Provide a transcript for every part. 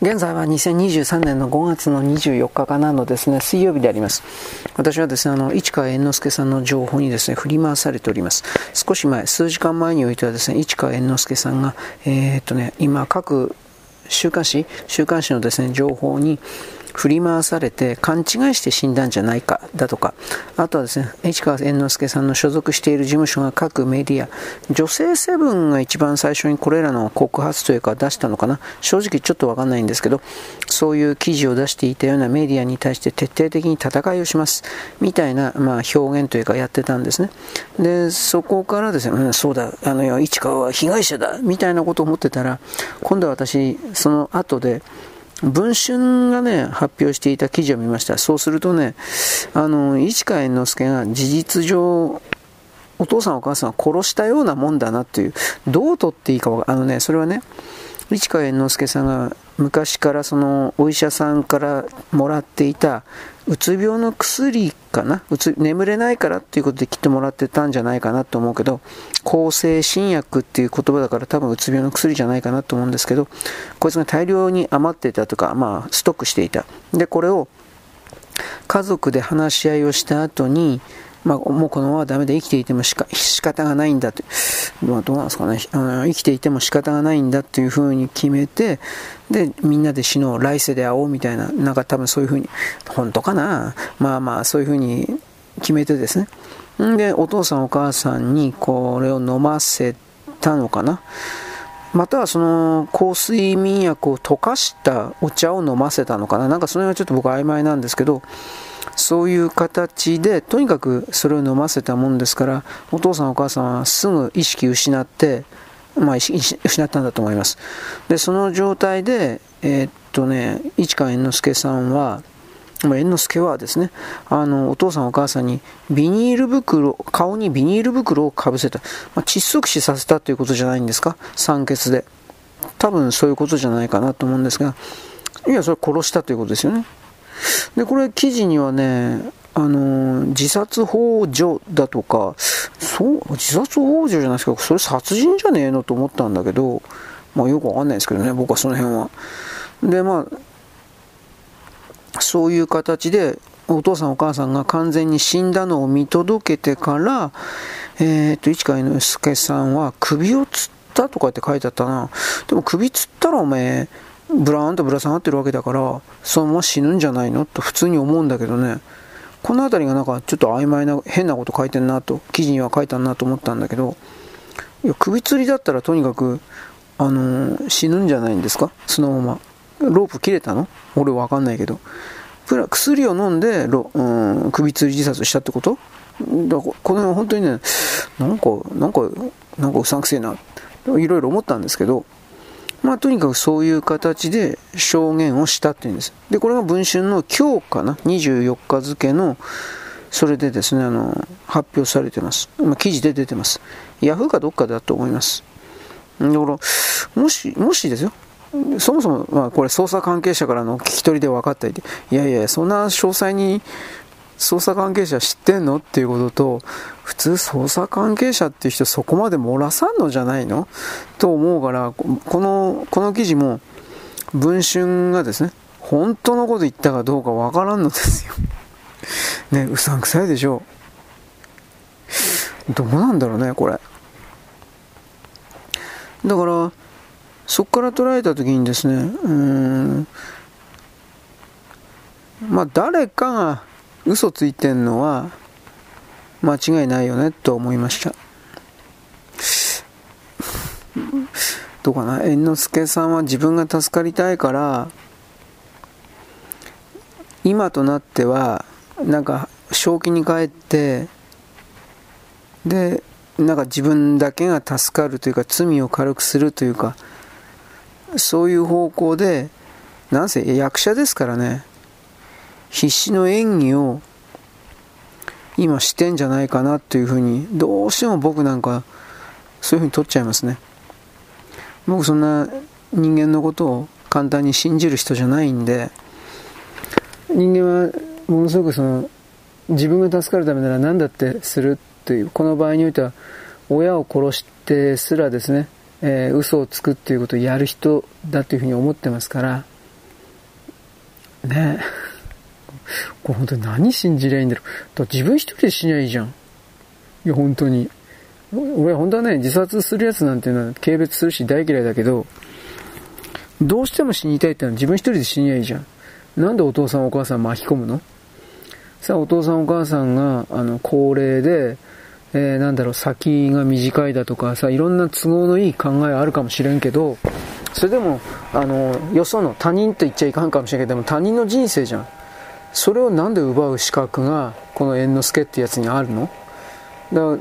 現在は2023年の5月の24日かなのですね、水曜日であります。私はですね、あの、市川猿之助さんの情報にですね、振り回されております。少し前、数時間前においてはですね、市川猿之助さんが、えー、っとね、今各週刊誌、週刊誌のですね、情報に、振り回されて勘違いして死んだんじゃないかだとか、あとはですね、市川猿之助さんの所属している事務所が各メディア、女性セブンが一番最初にこれらの告発というか出したのかな、正直ちょっとわかんないんですけど、そういう記事を出していたようなメディアに対して徹底的に戦いをします、みたいな、まあ、表現というかやってたんですね。で、そこからですね、うん、そうだ、あの、市川は被害者だ、みたいなことを思ってたら、今度は私、その後で、文春がね、発表していた記事を見ました。そうするとね、あの、市川猿之助が事実上、お父さんお母さんを殺したようなもんだなっていう、どう取っていいかあのね、それはね、市川猿之助さんが昔からそのお医者さんからもらっていたうつ病の薬かな？うつ眠れないからっていうことできっともらってたんじゃないかなと思うけど抗生新薬っていう言葉だから多分うつ病の薬じゃないかなと思うんですけどこいつが大量に余ってたとかまあストックしていた。でこれを家族で話し合いをした後にまあ、もうこのままダメで生きていてもしか仕方がないんだと、まあ、どうなんですかね。あの生きていても仕方がないんだというふうに決めてでみんなで死のう来世で会おうみたいななんか多分そういうふうに本当かな？まあまあそういうふうに決めてですね。でお父さんお母さんにこれを飲ませたのかな？またはその香水眠薬を溶かしたお茶を飲ませたのかな？なんかその辺はちょっと僕曖昧なんですけどそういう形で、とにかくそれを飲ませたもんですから、お父さんお母さんはすぐ意識失って、まあ、失ったんだと思います。で、その状態で、えー、っとね、市川猿之助さんは、ま猿之助はですね、あの、お父さんお母さんにビニール袋、顔にビニール袋をかぶせた。まあ、窒息死させたということじゃないんですか？酸欠で。多分そういうことじゃないかなと思うんですが、いや、それ殺したということですよね。で、これ記事にはね、あの自殺幇助だとか、そう、自殺幇助じゃないですか、それ殺人じゃねえのと思ったんだけど、まあよくわかんないですけどね、僕はその辺は。で、まあ、そういう形で、お父さんお母さんが完全に死んだのを見届けてから、えっ、と、市川猿之助さんは首をつったとかって書いてあったな。でも首つったらおめえ、ブラーンとぶら下がってるわけだから、そのまま死ぬんじゃないの？と普通に思うんだけどね。この辺りがなんかちょっと曖昧な変なこと書いてんなと、記事には書いたなと思ったんだけど、いや首吊りだったらとにかく、あのー、死ぬんじゃないんですか？そのまま。ロープ切れたの？俺わかんないけど。薬を飲んでロ、うん、首吊り自殺したってこと？だこの辺本当にね、なんか、なんか、なんかうさんくせえな、いろいろ思ったんですけど、まあ、とにかくそういう形で証言をしたっていうんです。で、これが文春の今日かな、24日付の、それでですね、あの、発表されてます。まあ、記事で出てます。ヤフーかどっかだと思います。だから、もし、もしですよ、そもそも、まあ、これ捜査関係者からの聞き取りで分かったりで、いやいや、そんな詳細に捜査関係者知ってんの？っていうことと、普通捜査関係者っていう人そこまで漏らさんのじゃないの？と思うから、この、この記事も、文春がですね、本当のこと言ったかどうかわからんのですよ。ね、うさんくさいでしょう。どうなんだろうね、これ。だから、そこから捉えた時にですね、うん、まあ誰かが嘘ついてんのは間違いないよねと思いました。どうかな？猿之助さんは自分が助かりたいから今となってはなんか正気に帰ってでなんか自分だけが助かるというか罪を軽くするというかそういう方向でなんせ役者ですからね。必死の演技を今してんじゃないかなっていうふうにどうしても僕なんかそういうふうに取っちゃいますね。僕そんな人間のことを簡単に信じる人じゃないんで人間はものすごくその自分が助かるためなら何だってするというこの場合においては親を殺してすらですね、えー、嘘をつくっていうことをやる人だというふうに思ってますからね。これ本当に何信じりゃいいんだろう。だ自分一人で死にゃいいじゃん。いや、本当に。俺本当はね、自殺するやつなんていうのは軽蔑するし大嫌いだけど、どうしても死にたいってのは自分一人で死にゃいいじゃん。なんでお父さんお母さん巻き込むの？さあ、お父さんお母さんが、あの、高齢で、えー、なんだろう、先が短いだとかさ、いろんな都合のいい考えあるかもしれんけど、それでも、あの、よその他人と言っちゃいかんかもしれんけども、他人の人生じゃん。それをなんで奪う資格が、この猿之助ってやつにあるの？だか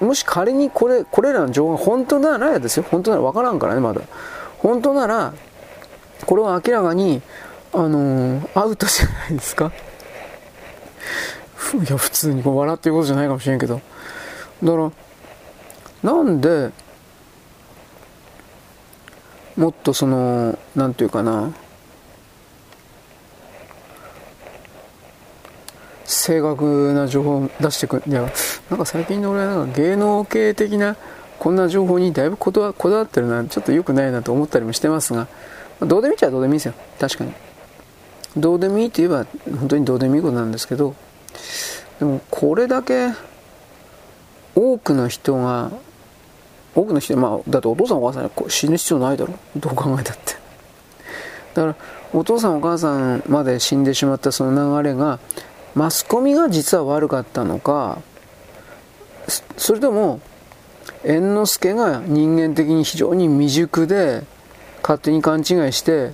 ら、もし仮にこれ、これらの情報が本当ならですよ。本当ならわからんからね、まだ。本当なら、これは明らかに、あのー、アウトじゃないですか。いや、普通にこう笑ってることじゃないかもしれんけど。だから、なんで、もっとその、なんていうかな、正確な情報を出してくる。いや、なんか最近の俺はなんか芸能系的なこんな情報にだいぶこだわってるな、ちょっと良くないなと思ったりもしてますが、まどうでもいいっちゃどうでもいいですよ。確かに。どうでもいいと言えば本当にどうでもいいことなんですけど、でもこれだけ多くの人が多くの人、まあ、だってお父さんお母さん死ぬ必要ないだろどう考えたってだからお父さんお母さんまで死んでしまったその流れがマスコミが実は悪かったのかそれとも猿之助が人間的に非常に未熟で勝手に勘違いして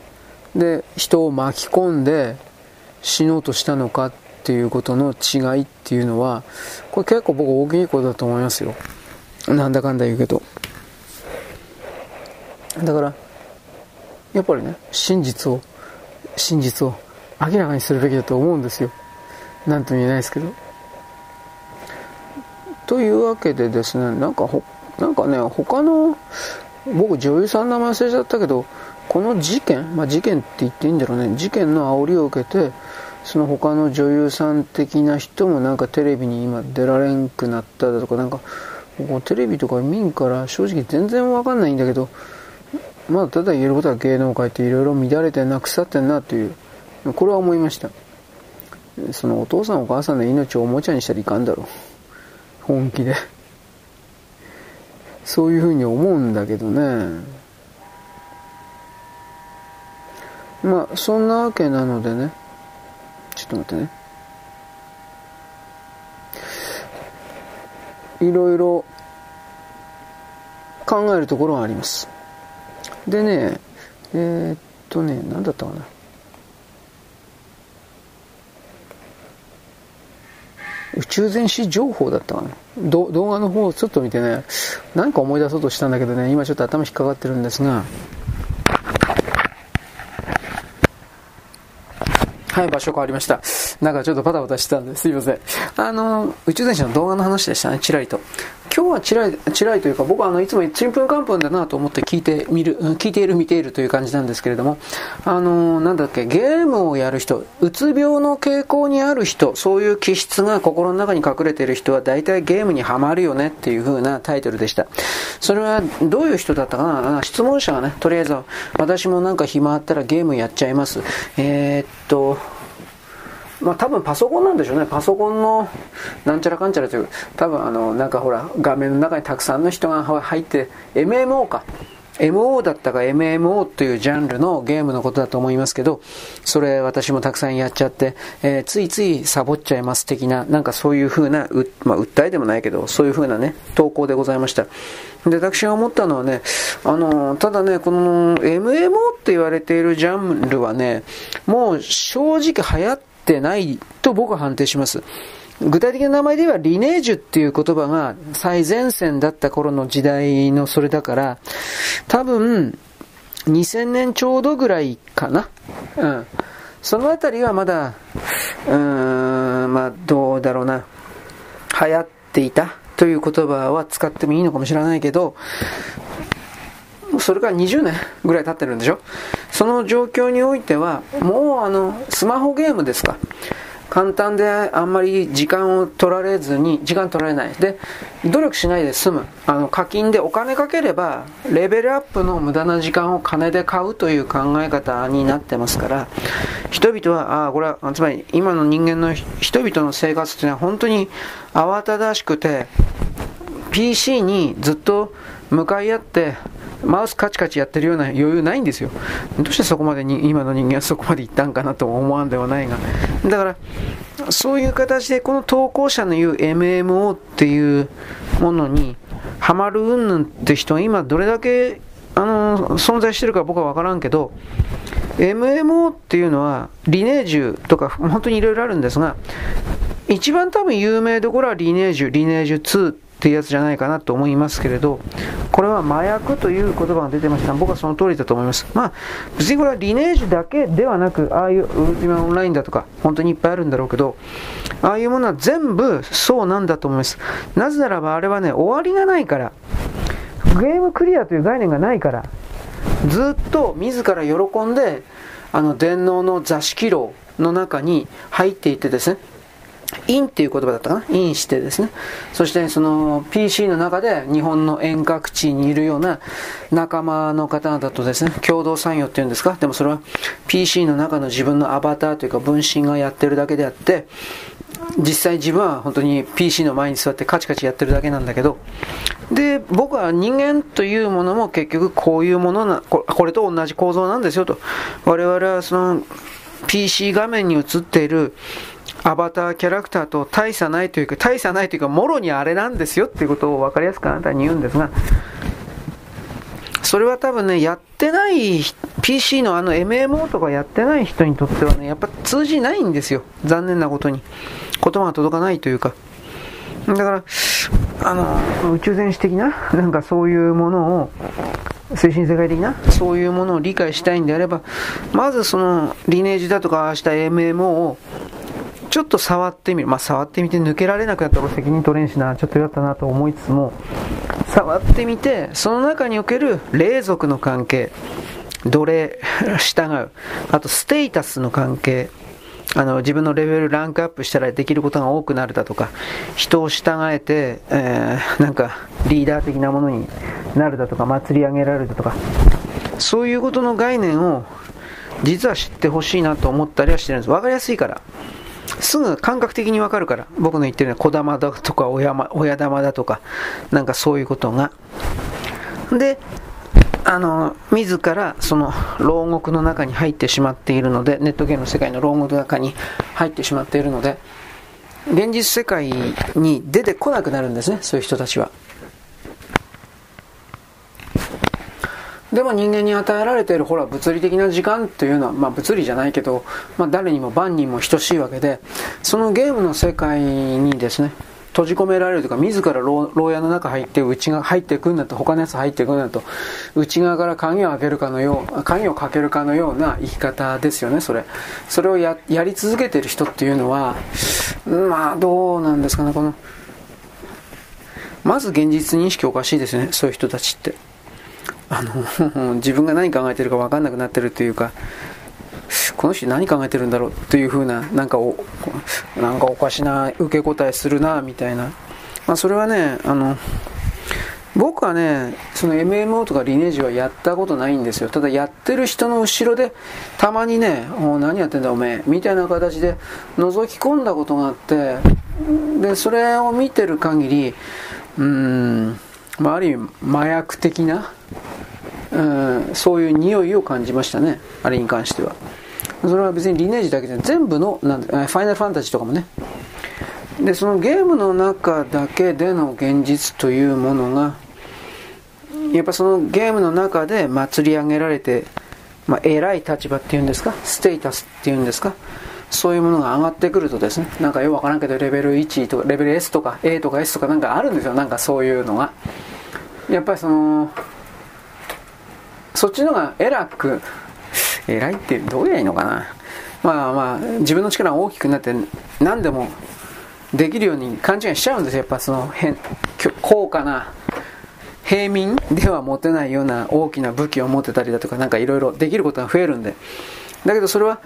で人を巻き込んで死のうとしたのかっていうことの違いっていうのはこれ結構僕大きいことだと思いますよ。なんだかんだ言うけど。だからやっぱりね真実を真実を明らかにするべきだと思うんですよ。何とも言えないですけど。というわけでですねなんかほなんかね他の僕女優さんの名前忘れちゃったけどこの事件、まあ、事件って言っていいんだろうね。事件の煽りを受けてその他の女優さん的な人もなんかテレビに今出られんくなっただとかなんかテレビとか見んから正直全然わかんないんだけどまあただ言えることは芸能界っていろいろ乱れてんな腐ってんなというこれは思いました。そのお父さんお母さんの命をおもちゃにしたらいかんだろう。本気で。そういうふうに思うんだけどね。まあそんなわけなのでね。ちょっと待ってね。いろいろ考えるところはあります。でねえー、っとね何だったかな。宇宙全史情報だったかな動画の方をちょっと見てね何か思い出そうとしたんだけどね今ちょっと頭引っかかってるんですがはい、場所変わりました。なんかちょっとバタバタしてたんですいません。あの、宇宙電車の動画の話でしたね、ちらりと。今日はちらり、ちらりというか、僕はあの、いつもちんぷんかんぷんだなと思って聞いてみる、聞いている、見ているという感じなんですけれども、あの、なんだっけ、ゲームをやる人、うつ病の傾向にある人、そういう気質が心の中に隠れている人は大体ゲームにはまるよねっていう風なタイトルでした。それはどういう人だったかな？質問者がね、とりあえず、私もなんか暇あったらゲームやっちゃいます。えー、っと、まあ多分パソコンなんでしょうね。パソコンのなんちゃらかんちゃらという、多分あの、なんかほら、画面の中にたくさんの人が入って、MMO か。MO だったか MMO というジャンルのゲームのことだと思いますけど、それ私もたくさんやっちゃって、えー、ついついサボっちゃいます的な、なんかそういう風な、うまあ、訴えでもないけど、そういう風なね、投稿でございました。で、私が思ったのはね、あの、ただね、この MMO って言われているジャンルはね、もう正直流行ってってないと僕は判定します。具体的な名前で言えばリネージュっていう言葉が最前線だった頃の時代のそれだから、多分2000年ちょうどぐらいかな。うん。そのあたりはまだ、うーん、まあどうだろうな。流行っていたという言葉は使ってもいいのかもしれないけど、それから20年ぐらい経ってるんでしょ？その状況においては、もうあの、スマホゲームですか？簡単であんまり時間を取られずに、時間取られない。で、努力しないで済む。あの、課金でお金かければ、レベルアップの無駄な時間を金で買うという考え方になってますから、人々は、ああ、これは、つまり今の人間の人々の生活っていうのは本当に慌ただしくて、PC にずっと向かい合って、マウスカチカチやってるような余裕ないんですよ。どうしてそこまでに、今の人間はそこまで行ったんかなと思わんではないが。だから、そういう形でこの投稿者の言う MMO っていうものにハマる云々って人は今どれだけあの存在してるか僕は分からんけど、MMO っていうのはリネージュとか本当にいろいろあるんですが、一番多分有名どころはリネージュ、リネージュ2っていうやつじゃないかなと思いますけれど、これは麻薬という言葉が出てました。僕はその通りだと思います。まあ、別にこれはリネージュだけではなく、ああいうウルティマオンラインだとか、本当にいっぱいあるんだろうけど、ああいうものは全部そうなんだと思います。なぜならばあれはね、終わりがないから、ゲームクリアという概念がないから、ずっと自ら喜んで、あの電脳の座敷牢の中に入っていってですね、インっていう言葉だったかな？インしてですね。そしてその PC の中で日本の遠隔地にいるような仲間の方々とですね、共同参与っていうんですか？でもそれは PC の中の自分のアバターというか分身がやってるだけであって、実際自分は本当に PC の前に座ってカチカチやってるだけなんだけど、で、僕は人間というものも結局こういうものな、これと同じ構造なんですよと。我々はその PC 画面に映っているアバターキャラクターと大差ないというか、大差ないというか、もろにあれなんですよっていうことを分かりやすくあなたに言うんですが、それは多分ね、やってない、PC のあの MMO とかやってない人にとってはね、やっぱ通じないんですよ。残念なことに。言葉が届かないというか。だから、あの、宇宙戦士的な、なんかそういうものを、精神世界的な、そういうものを理解したいんであれば、まずその、リネージだとか、した MMO をちょっと触ってみる。まあ、触ってみて抜けられなくなったら責任取れんしな、ちょっとやったなと思いつつも、触ってみて、その中における霊族の関係、奴隷、従う、あとステータスの関係、あの自分のレベルランクアップしたらできることが多くなるだとか、人を従えて、えー、なんかリーダー的なものになるだとか、祭り上げられるだとか、そういうことの概念を実は知ってほしいなと思ったりはしてるんです。わかりやすいから。すぐ感覚的にわかるから。僕の言ってるのは小玉だとか親親玉だとか、なんかそういうことが。で、あの、自らその牢獄の中に入ってしまっているので、ネットゲームの世界の牢獄の中に入ってしまっているので、現実世界に出てこなくなるんですね、そういう人たちは。でも人間に与えられているほら物理的な時間というのは、まあ、物理じゃないけど、まあ、誰にも万人も等しいわけでそのゲームの世界にですね閉じ込められるというか自ら牢屋の中入って内が入ってくんだと他のやつ入っていくんだと内側から鍵を開けるかのよう鍵をかけるかのような生き方ですよねそれ。それをやり続けてる人っていうのはまあどうなんですかねこの。まず現実認識おかしいですねそういう人たちって。あの 自分が何考えてるか分かんなくなってるというかこの人何考えてるんだろうというふうななんかおなんかおかしな受け答えするなみたいな、まあ、それはねあの僕はねその MMO とかリネージはやったことないんですよ。ただやってる人の後ろでたまにねお何やってんだおめえみたいな形で覗き込んだことがあってでそれを見てる限りうーんまあ、ある意味麻薬的な、うん、そういう匂いを感じましたね。あれに関しては。それは別にリネージだけで全部のなんファイナルファンタジーとかもね。でそのゲームの中だけでの現実というものがやっぱそのゲームの中で祭り上げられて、まあ、偉い立場っていうんですか？ステータスっていうんですか？そういうものが上がってくるとですねなんかよくわからんけどレベル1とかレベル S とか A とか S とかなんかあるんですよ。なんかそういうのが。やっぱりそのそっちのが偉く偉いってどうやいいのかな。まあまあ自分の力が大きくなって何でもできるように勘違いしちゃうんですよ。やっぱその変高価な平民では持てないような大きな武器を持ってたりだとかなんかいろいろできることが増えるんで。だけどそれは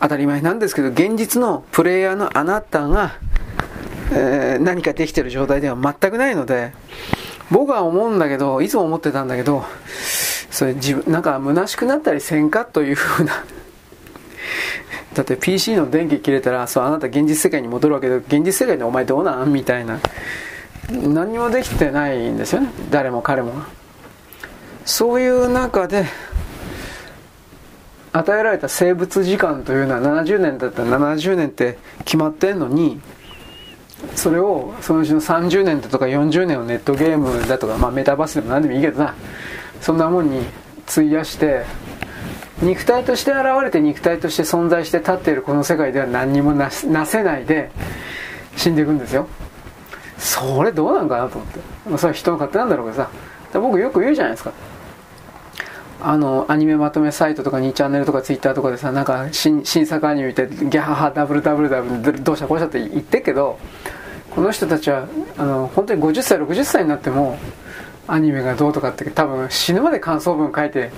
当たり前なんですけど、現実のプレイヤーのあなたが、えー、何かできてる状態では全くないので、僕は思うんだけど、いつも思ってたんだけど、それ自分、なんか虚しくなったりせんか？というふうな だって PC の電気切れたら、そう、あなた現実世界に戻るわけで、現実世界でお前どうなん？みたいな。何もできてないんですよね。誰も彼も。そういう中で、与えられた生物時間というのは70年だった。ら70年って決まってんのに、それをそのうちの30年だとか40年をネットゲームだとか、まあ、メタバースでも何でもいいけどな。そんなもんに費やして肉体として現れて肉体として存在して立っているこの世界では何にもなせないで死んでいくんですよ。それどうなんかなと思って、それは人の勝手なんだろうけどさ。僕よく言うじゃないですか。あのアニメまとめサイトとか2チャンネルとかツイッターとかでさなんか新新作アニメ見てギャハハダブルダブルダブルどうしたこうしたって言ってけどこの人たちはあの本当に50歳60歳になってもアニメがどうとかって多分死ぬまで感想文書いて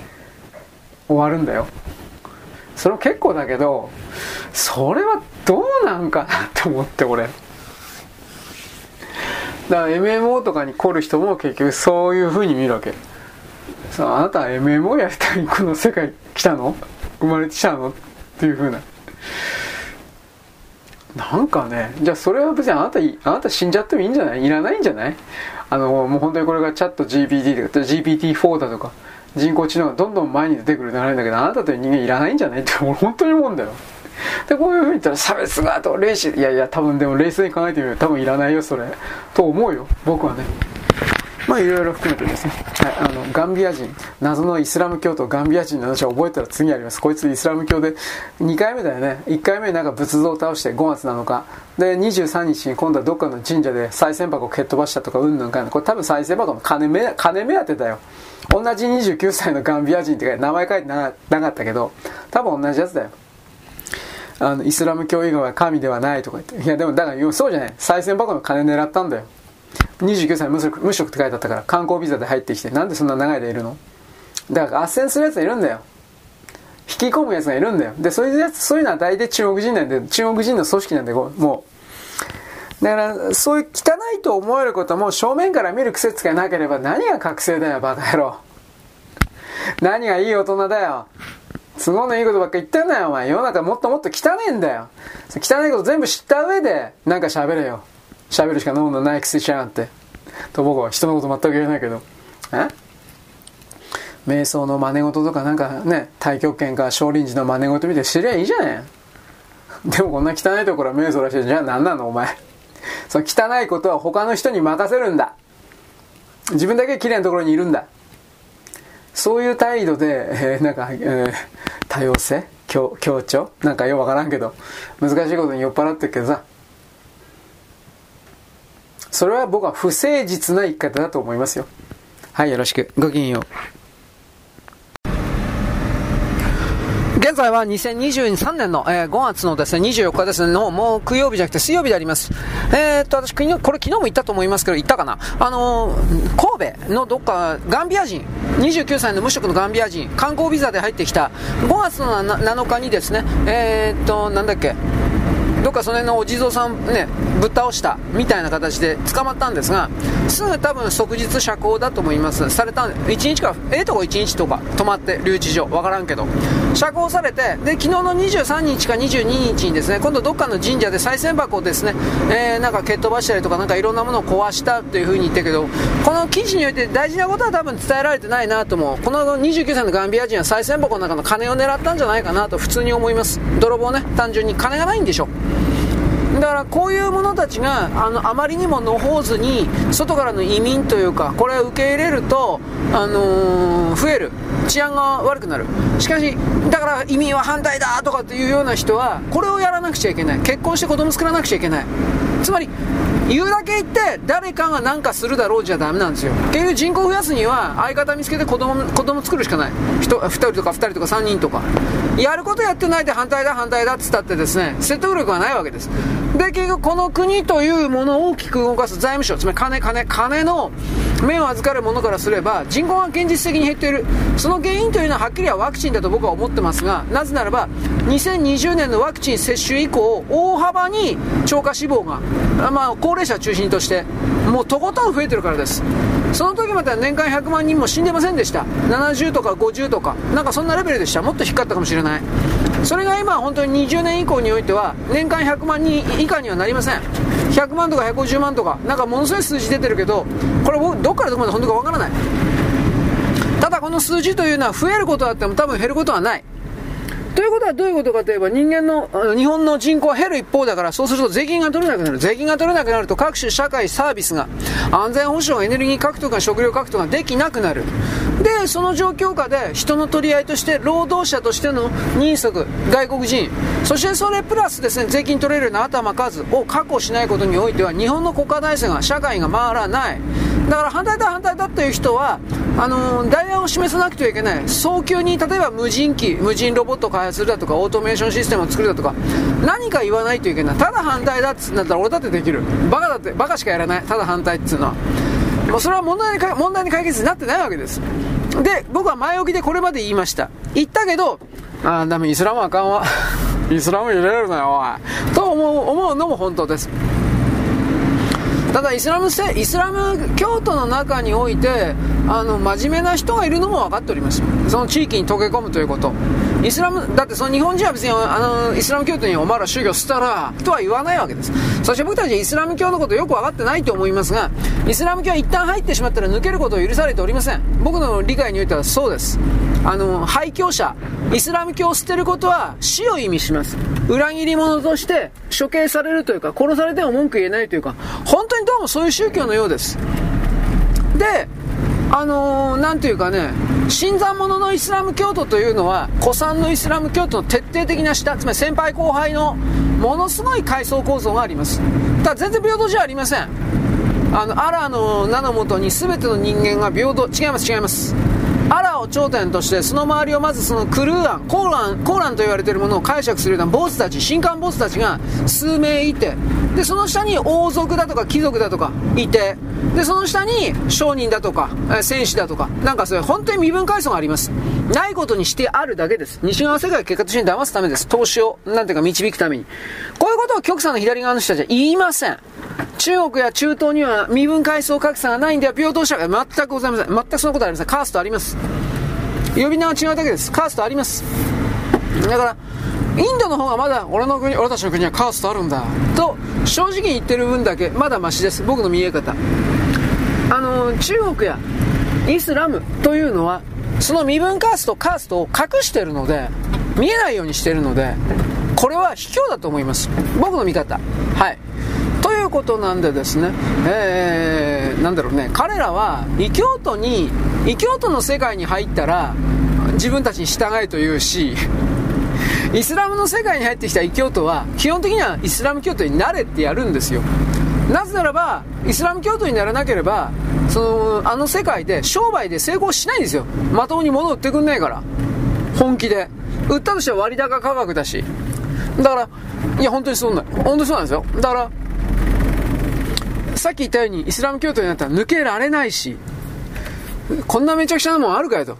終わるんだよ。それは結構だけどそれはどうなんかなって思って俺。だから MMO とかに来る人も結局そういう風に見るわけ。さああなたは MMO やりたいこの世界来たの？生まれてきたの？っていう風な。なんかねじゃあそれは別にあなたあなた死んじゃってもいいんじゃない？いらないんじゃない？あのもう本当にこれがチャット GPT とか GPT4 だとか人工知能がどんどん前に出てくるならいいんだけどあなたという人間いらないんじゃない？って俺本当に思うんだよ。でこういうふうに言ったら差別がと冷静いやいや多分でも冷静に考えてみると多分いらないよそれ。と思うよ僕はね。まあいろいろ含めてですね、はい、あのガンビア人。謎のイスラム教徒ガンビア人の話を覚えたら次あります。こいつイスラム教で2回目だよね。1回目なんか仏像を倒して5月7日。で23日に今度はどっかの神社で賽銭箱を蹴っ飛ばしたとかうんぬんかんこれ多分賽銭箱の金目金目当てだよ。同じ29歳のガンビア人って名前書いてなかったけど多分同じやつだよ。あのイスラム教以外は神ではないとか言って。いやでもだからそうじゃない。賽銭箱の金狙ったんだよ。29歳無職無職って書いてあったから観光ビザで入ってきてなんでそんな長いでいるの？だから斡旋するやつがいるんだよ。引き込むやつがいるんだよ。でそういうやつそういうのは大体中国人なんで中国人の組織なんでもう。だからそういう汚いと思えることも正面から見る癖つかなければ何が覚醒だよバカ野郎。何がいい大人だよ。都合のいいことばっか言ってんだよお前。世の中もっともっと汚いんだよ。汚いこと全部知った上でなんか喋れよ。喋るしか飲むのないくせしやがって。と僕は人のこと全く言えないけど。え？瞑想の真似事とかなんかね、太極拳か少林寺の真似事見て知りゃいいじゃねえ。でもこんな汚いところは瞑想らしいじゃあ何なのお前？その汚いことは他の人に任せるんだ。自分だけ綺麗なところにいるんだ。そういう態度で、えー、なんか、えー、多様性？強強調？なんかよくわからんけど、難しいことに酔っ払ってるけどさ、それは僕は不誠実な生き方だと思いますよ。はい、よろしく。ごきげんよう。現在は2023年の、えー、5月のですね、24日ですね、の木曜日じゃなくて水曜日であります。えー、っと、私、これ昨日も言ったと思いますけど、言ったかな？あのー、神戸のどっか、ガンビア人、29歳の無職のガンビア人、観光ビザで入ってきた、5月の7日にですね、えー、っと、なんだっけ、どっかその辺のお地蔵さんね、ぶっ倒したみたいな形で捕まったんですが、すぐ多分即日釈放だと思います。されたん、1日か、ええとこ1日とか泊まって、留置所、わからんけど。釈放されて、で、昨日の23日か22日にですね、今度どっかの神社で賽銭箱をですね、えー、なんか蹴っ飛ばしたりとか、なんかいろんなものを壊したというふうに言ったけど、この記事において大事なことは多分伝えられてないなと思う。この29歳のガンビア人は賽銭箱の中の金を狙ったんじゃないかなと普通に思います。泥棒ね、単純に金がないんでしょ。だからこういう者たちがあのあまりにも野放図に外からの移民というかこれを受け入れると、あのー、増える。治安が悪くなる。しかしだから移民は反対だとかっていうような人はこれをやらなくちゃいけない。結婚して子供作らなくちゃいけない。つまり言うだけ言って誰かが何かするだろうじゃダメなんですよ。結局人口増やすには相方見つけて子供子供作るしかない。1, 2人とか2人とか3人とか。やることやってないで反対だ反対だっつったってですね説得力がないわけです。で結局この国というものを大きく動かす財務省つまり金金金の目を預かる者からすれば人口が現実的に減っている。その原因というのははっきりはワクチンだと僕は思ってますがなぜならば2020年のワクチン接種以降大幅に超過死亡が、まあ、高齢者中心としてもうとことん増えてるからです。その時までは年間100万人も死んでませんでした。70とか50とか。なんかそんなレベルでした。もっと低かったかもしれない。それが今本当に20年以降においては年間100万人以下にはなりません。100万とか150万とか。なんかものすごい数字出てるけどこれ僕どっからどこまで本当かわからない。ただこの数字というのは増えることはあっても多分減ることはない。ということはどういうことかといえば人間の、日本の人口は減る一方だからそうすると税金が取れなくなる。税金が取れなくなると各種社会サービスが安全保障、エネルギー獲得が食料獲得ができなくなる。で、その状況下で人の取り合いとして労働者としての人足、外国人、そしてそれプラスですね、税金取れるような頭数を確保しないことにおいては日本の国家体制が、社会が回らない。だから反対だ反対だという人は、あの、代案を示さなくてはいけない。早急に、例えば無人機、無人ロボット開発するだとか、オートメーションシステムを作るだとか、何か言わないといけない。ただ反対だっつうんだったら俺だってできる。バカだって、バカしかやらない。ただ反対っつうのは。もうそれは問題に問題に解決になってないわけです。で、僕は前置きでこれまで言いました。言ったけど、ああ、ダメ、イスラムあかんわ。イスラム入れるなよ、おい。と思う、思うのも本当です。ただイスラムイスラム教徒の中においてあの真面目な人がいるのも分かっております。その地域に溶け込むということ。イスラムだってその日本人は別にあのイスラム教徒にお前ら宗教したらとは言わないわけです。そして僕たちイスラム教のことよく分かってないと思いますがイスラム教は一旦入ってしまったら抜けることを許されておりません。僕の理解においてはそうです。あの廃教者イスラム教を捨てることは死を意味します。裏切り者として処刑されるというか殺されても文句言えないというか本当にどうもそういう宗教のようですであのー、ていうかね、新参者のイスラム教徒というのは、古参のイスラム教徒の徹底的な下、つまり先輩後輩のものすごい階層構造があります。ただ全然平等じゃありません。あの、アラーの名のもとに全ての人間が平等、違います、違います。アラを頂点としてその周りをまずそのクルーアンコーランコーランと言われているものを解釈するようなボスたち新刊ボスたちが数名いてでその下に王族だとか貴族だとかいてでその下に商人だとか戦士だとかなんかそういう本当に身分階層があります。ないことにしてあるだけです。西側世界を結果として騙すためです。投資をなんていうか導くために。こういうことを極左の左側の人たちは言いません。中国や中東には身分階層格差がないんでは平等者が全くございません。全くそのことありません。カーストあります。呼び名は違うだけです。カーストあります。だからインドの方がまだ俺の国俺たちの国はカーストあるんだ。と正直言ってる分だけまだマシです。僕の見え方。あの中国やイスラムというのはその身分カーストカーストを隠してるので見えないようにしてるのでこれは卑怯だと思います。僕の見方。はい。うことなんでですね、えー、なんだろうね、彼らは異教徒に、異教徒の世界に入ったら、自分たちに従えと言うし、イスラムの世界に入ってきた異教徒は、基本的にはイスラム教徒になれってやるんですよ。なぜならば、イスラム教徒にならなければ、その、あの世界で商売で成功しないんですよ。まともに物売ってくんないから。本気で。売ったとしては割高価格だし。だから、いや、本当にそんな、本当にそうなんですよ。だから、さっき言ったようにイスラム教徒になったら抜けられないし、こんなめちゃくちゃなもんあるかよと。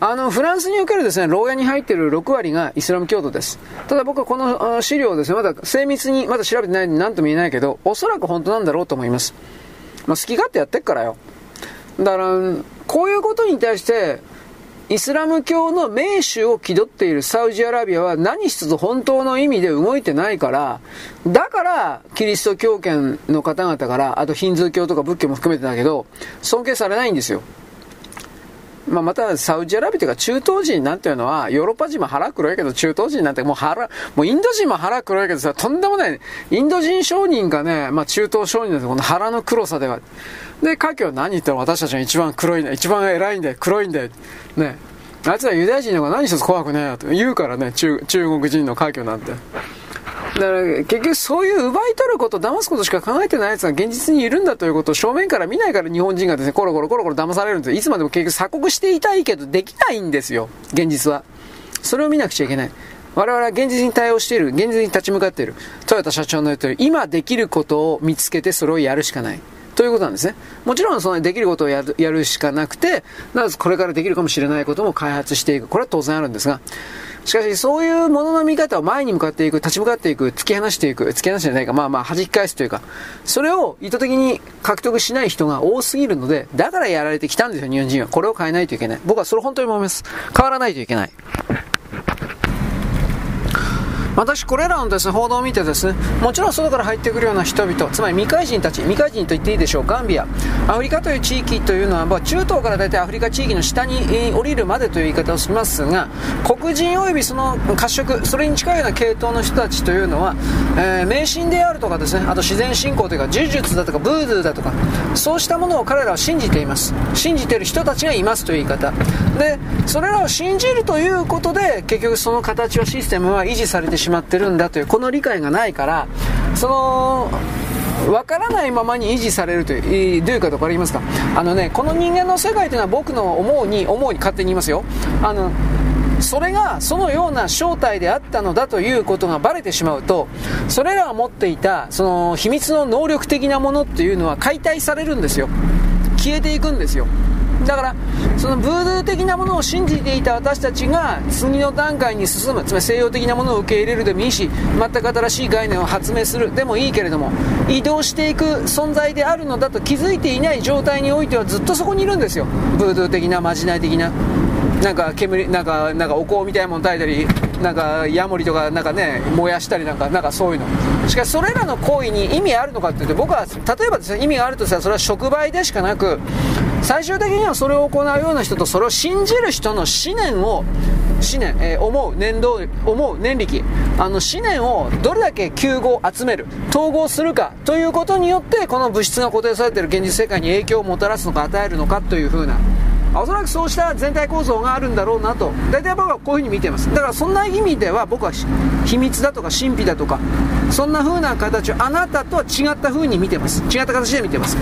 あの、フランスにおけるですね、牢屋に入っている6割がイスラム教徒です。ただ僕はこの資料をですね、まだ精密にまだ調べてないんで何とも言えないけど、おそらく本当なんだろうと思います。まあ、好き勝手やってっからよ。だから、こういうことに対して、イスラム教の名手を気取っているサウジアラビアは何一つ本当の意味で動いてないから、だからキリスト教圏の方々から、あとヒンズー教とか仏教も含めてだけど、尊敬されないんですよ。まあ、また、サウジアラビアというか中東人なんていうのは、ヨーロッパ人も腹黒いけど、中東人なんてもう腹、もうインド人も腹黒いけどさ、とんでもない、インド人商人がね、まあ中東商人ですこの腹の黒さでは。で、華僑は何言ったら私たちが一番黒いんだ、一番偉いんだよ、黒いんだよ。ね。あいつらユダヤ人の方が何一つ怖くねえよと言うからね、中中国人の華僑なんて。だから結局そういう奪い取ること、騙すことしか考えてない奴が現実にいるんだということを正面から見ないから日本人がですね、コロコロコロコロ騙されるんですよ。いつまでも結局鎖国していたいけどできないんですよ、現実は。それを見なくちゃいけない。我々は現実に対応している、現実に立ち向かっている。トヨタ社長の言う通り、今できることを見つけてそれをやるしかない。ということなんですね。もちろんそのできることをやるやるしかなくて、なぜこれからできるかもしれないことも開発していく。これは当然あるんですが、しかしそういうものの見方を前に向かっていく、立ち向かっていく、突き放していく、突き放してないか、まあまあ弾き返すというか、それを意図的に獲得しない人が多すぎるので、だからやられてきたんですよ、日本人は。これを変えないといけない。僕はそれ本当に思います。変わらないといけない。私これらのですね報道を見てですねもちろん外から入ってくるような人々つまり未開人たち未開人と言っていいでしょうガンビア。アフリカという地域というのは、まあ、中東から大体アフリカ地域の下に、えー、降りるまでという言い方をしますが黒人及びその褐色それに近いような系統の人たちというのは、えー、迷信であるとかですねあと自然信仰というか呪術だとかブードゥーだとかそうしたものを彼らは信じています。信じている人たちがいますという言い方。でそれらを信じるということで結局その形はシステムは維持されてしましまってるんだというこの理解がないからその分からないままに維持されるという、どういうかとかありますか？あのね、この人間の世界というのは僕の思うに、思うに勝手に言いますよ。あの、それがそのような正体であったのだということがバレてしまうと、それらが持っていた、その秘密の能力的なものっていうのは解体されるんですよ。消えていくんですよ。だからそのブードゥー的なものを信じていた私たちが次の段階に進むつまり西洋的なものを受け入れるでもいいし全く新しい概念を発明するでもいいけれども移動していく存在であるのだと気づいていない状態においてはずっとそこにいるんですよ。ブードゥー的なまじない的な。なんか煙なんかなんかお香みたいなもの炊いたりなんかヤモリとかなんかね燃やしたりなんかなんかそういうの。しかしそれらの行為に意味あるのかっていうと僕は例えばですね意味があるとしたらそれは触媒でしかなく最終的にはそれを行うような人とそれを信じる人の思念を思念、えー、思う念動思う念力あの思念をどれだけ吸合集める統合するかということによってこの物質が固定されている現実世界に影響をもたらすのか与えるのかというふうなおそらくそうした全体構造があるんだろうなと。大体僕はこういうふうに見てます。だからそんな意味では僕は秘密だとか神秘だとかそんな風な形をあなたとは違った風に見てます。違った形で見てます。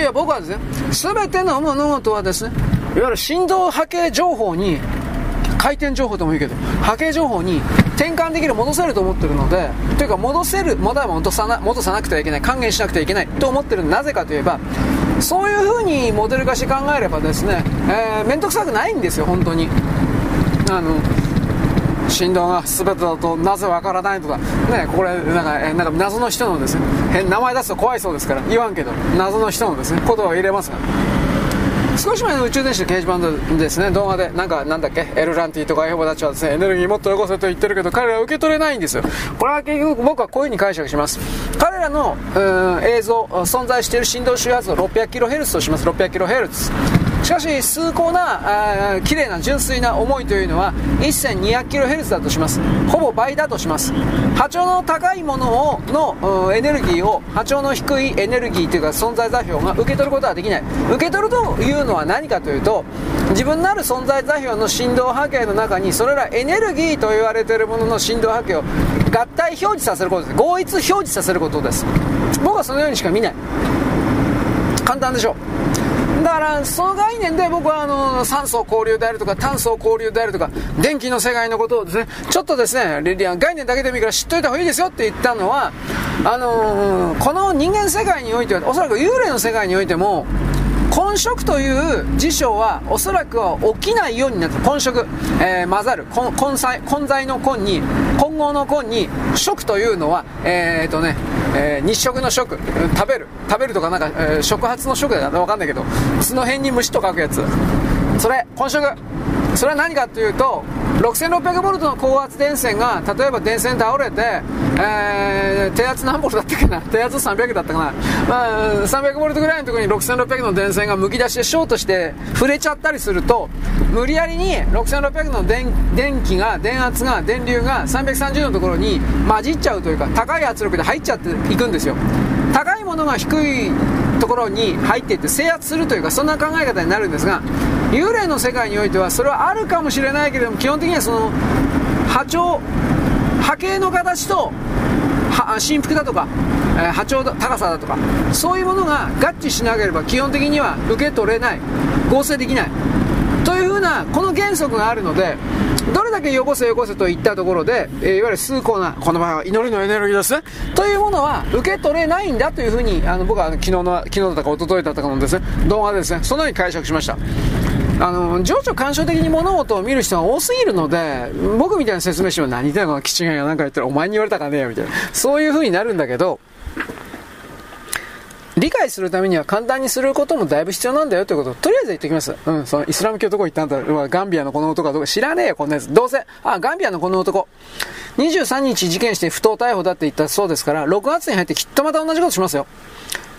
もっと言えば僕はですね、全ての物事はですね、いわゆる振動波形情報に、回転情報ともいいけど、波形情報に転換できる、戻せると思ってるので、というか戻せる、まだ戻さな戻さなくてはいけない、還元しなくてはいけないと思ってるなぜかといえば、そういう風にモデル化して考えればですね、えー、めんどくさくないんですよ、本当に。あの、振動が全てだとなぜわからないとか、ね、これなんか、えなんか謎の人のですね、変名前出すと怖いそうですから言わんけど、謎の人のですね、ことを入れますが。少し前の宇宙電子の掲示板でですね、動画で、なんか、なんだっけ、エルランティとかエホバたちはですね、エネルギーもっとよこせと言ってるけど、彼らは受け取れないんですよ。これは結局僕はこういう風に解釈します。彼らの、映像、存在している振動周波数を 600kHz とします。600kHz。しかし崇高な綺麗な純粋な思いというのは 1200kHz だとします。ほぼ倍だとします。波長の高いものをのエネルギーを波長の低いエネルギーというか存在座標が受け取ることはできない。受け取るというのは何かというと自分なる存在座標の振動波形の中にそれらエネルギーと言われているものの振動波形を合体表示させることです。合一表示させることです。僕はそのようにしか見ない。簡単でしょう。だからその概念で僕はあの酸素交流であるとか炭素交流であるとか電気の世界のことをですねちょっとですね概念だけでもいいから知っといた方がいいですよって言ったのはあのー、この人間世界においてはおそらく幽霊の世界においても混色という辞書はおそらくは起きないようになって混色、えー、混ざる。混在混在の混に混合の混に食というのはえー、っとね、えー、日食の食。食べる。食べるとかなんか、えー、触発の食だよわかんないけどその辺に虫と書くやつ。それ混色それは何かというと 6600V の高圧電線が例えば電線倒れて、えー、低圧何ボルトだったかな？低圧300だったかな、まあ、300V ぐらいのところに6600の電線がむき出してショートして触れちゃったりすると無理やりに6600の電電気が電圧が電流が330のところに混じっちゃうというか高い圧力で入っちゃっていくんですよ。高いものが低いところに入っていって制圧するというかそんな考え方になるんですが幽霊の世界においてはそれはあるかもしれないけれども基本的にはその波長波形の形と振幅だとか、波長高さだとかそういうものが合致しなければ基本的には受け取れない合成できないというふうな、この原則があるので、どれだけよこせよこせといったところで、えー、いわゆる崇高な、この場合は祈りのエネルギーですね、というものは受け取れないんだというふうに、あの僕は昨日の、昨日だったか一昨日だったかのですね、動画でですね、そのように解釈しました。あの、情緒干渉的に物事を見る人が多すぎるので、僕みたいな説明書は何言ってんのキチガが何か言ったらお前に言われたかねえよみたいな、そういう風になるんだけど、理解するためには簡単にすることもだいぶ必要なんだよということをとりあえず言っておきます。うん、そのイスラム教どこ行ったんだガンビアのこの男かどうか知らねえよ、こんなやつ。どうせ、あ、ガンビアのこの男。23日事件して不当逮捕だって言ったそうですから、6月に入ってきっとまた同じことしますよ。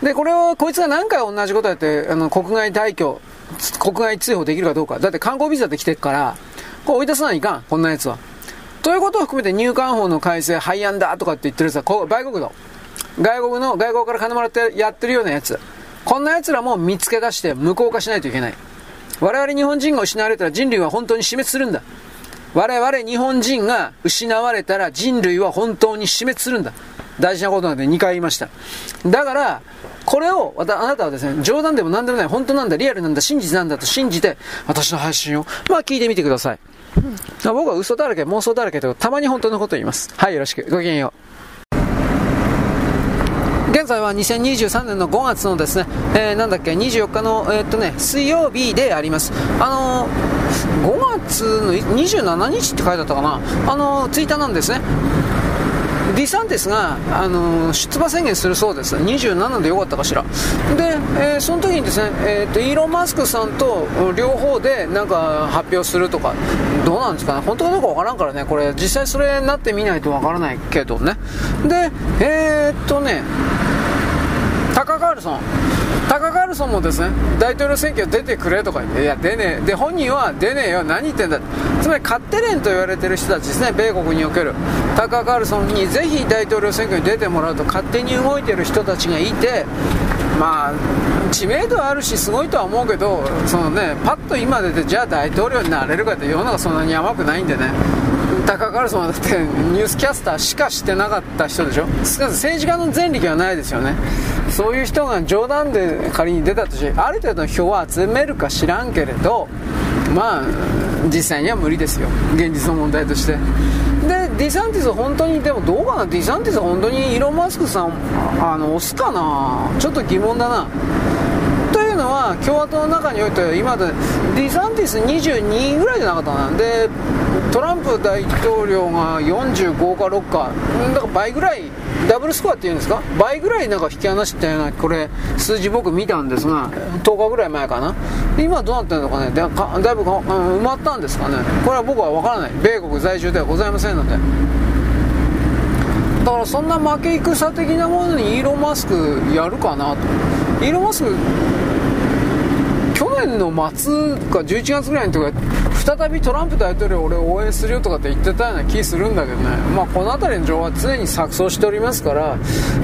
で、これを、こいつが何回同じことやって、あの、国外退去、国外追放できるかどうか。だって観光ビザで来てるから、これ追い出さないかん、こんな奴は。ということを含めて入管法の改正、廃案だとかって言ってるやつは、こ外国の、外国の、外国から金もらってやってるようなやつ。こんな奴らも見つけ出して無効化しないといけない。我々日本人が失われたら人類は本当に死滅するんだ。我々日本人が失われたら人類は本当に死滅するんだ。大事なことなんで2回言いました。だから、これを、あなたはですね、冗談でも何でもない、本当なんだ、リアルなんだ、真実なんだと信じて、私の配信を、まあ聞いてみてください。うん、僕は嘘だらけ、妄想だらけと、たまに本当のことを言います。はい、よろしく。ごきげんよう。現在は2023年の5月のですね、えー、なんだっけ、24日の、えー、っとね、水曜日であります。あのー、5月の27日って書いてあったかな、あの、ツイッターなんですね。ディサンティスが、あの出馬宣言するそうです、27でよかったかしら、で、えー、その時にですね、えーと、イーロン・マスクさんと両方でなんか発表するとか、どうなんですかね、本当かどうかわからんからね、これ、実際それになってみないとわからないけどね、で、えー、っとね、タカ・カールソン、タカ・カールソンもですね大統領選挙出てくれとか言って、いや、出ねえ、で本人は出ねえよ、何言ってんだ、つまり勝手連と言われてる人たちですね、米国における、タカ・カールソンにぜひ大統領選挙に出てもらうと勝手に動いてる人たちがいて、まあ、知名度はあるし、すごいとは思うけど、そのね、パッと今出て、じゃあ大統領になれるかって、世の中そんなに甘くないんでね。タカ・カルソンはだってニュースキャスターしかしてなかった人でしょ？政治家の前歴はないですよね。そういう人が冗談で仮に出たとしてある程度の票は集めるか知らんけれどまあ実際には無理ですよ。現実の問題として。でディサンティス本当にでもどうかな？ディサンティス本当にイーロン・マスクさんあの押すかな？ちょっと疑問だな。というのは共和党の中において今でディサンティス22ぐらいじゃなかったな。でトランプ大統領が45か6か、だから倍ぐらい、ダブルスコアっていうんですか、倍ぐらいなんか引き離したような、これ、数字僕見たんですが、10日ぐらい前かな、今どうなってるのかね、だだいぶ埋まったんですかね、これは僕は分からない、米国在住ではございませんので。だからそんな負け戦的なものにイーロン・マスクやるかなと。イーロン・マスク去年の末か11月ぐらいの時再びトランプ大統領俺応援するよとかって言ってたような気するんだけどね、まあ、この辺りの情報は常に錯綜しておりますから、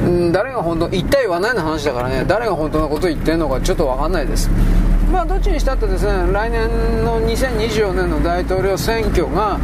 ん、誰が本当言った言わないの話だからね。誰が本当のことを言ってるのかちょっと分かんないです。まあ、どっちにしたってですね来年の2024年の大統領選挙が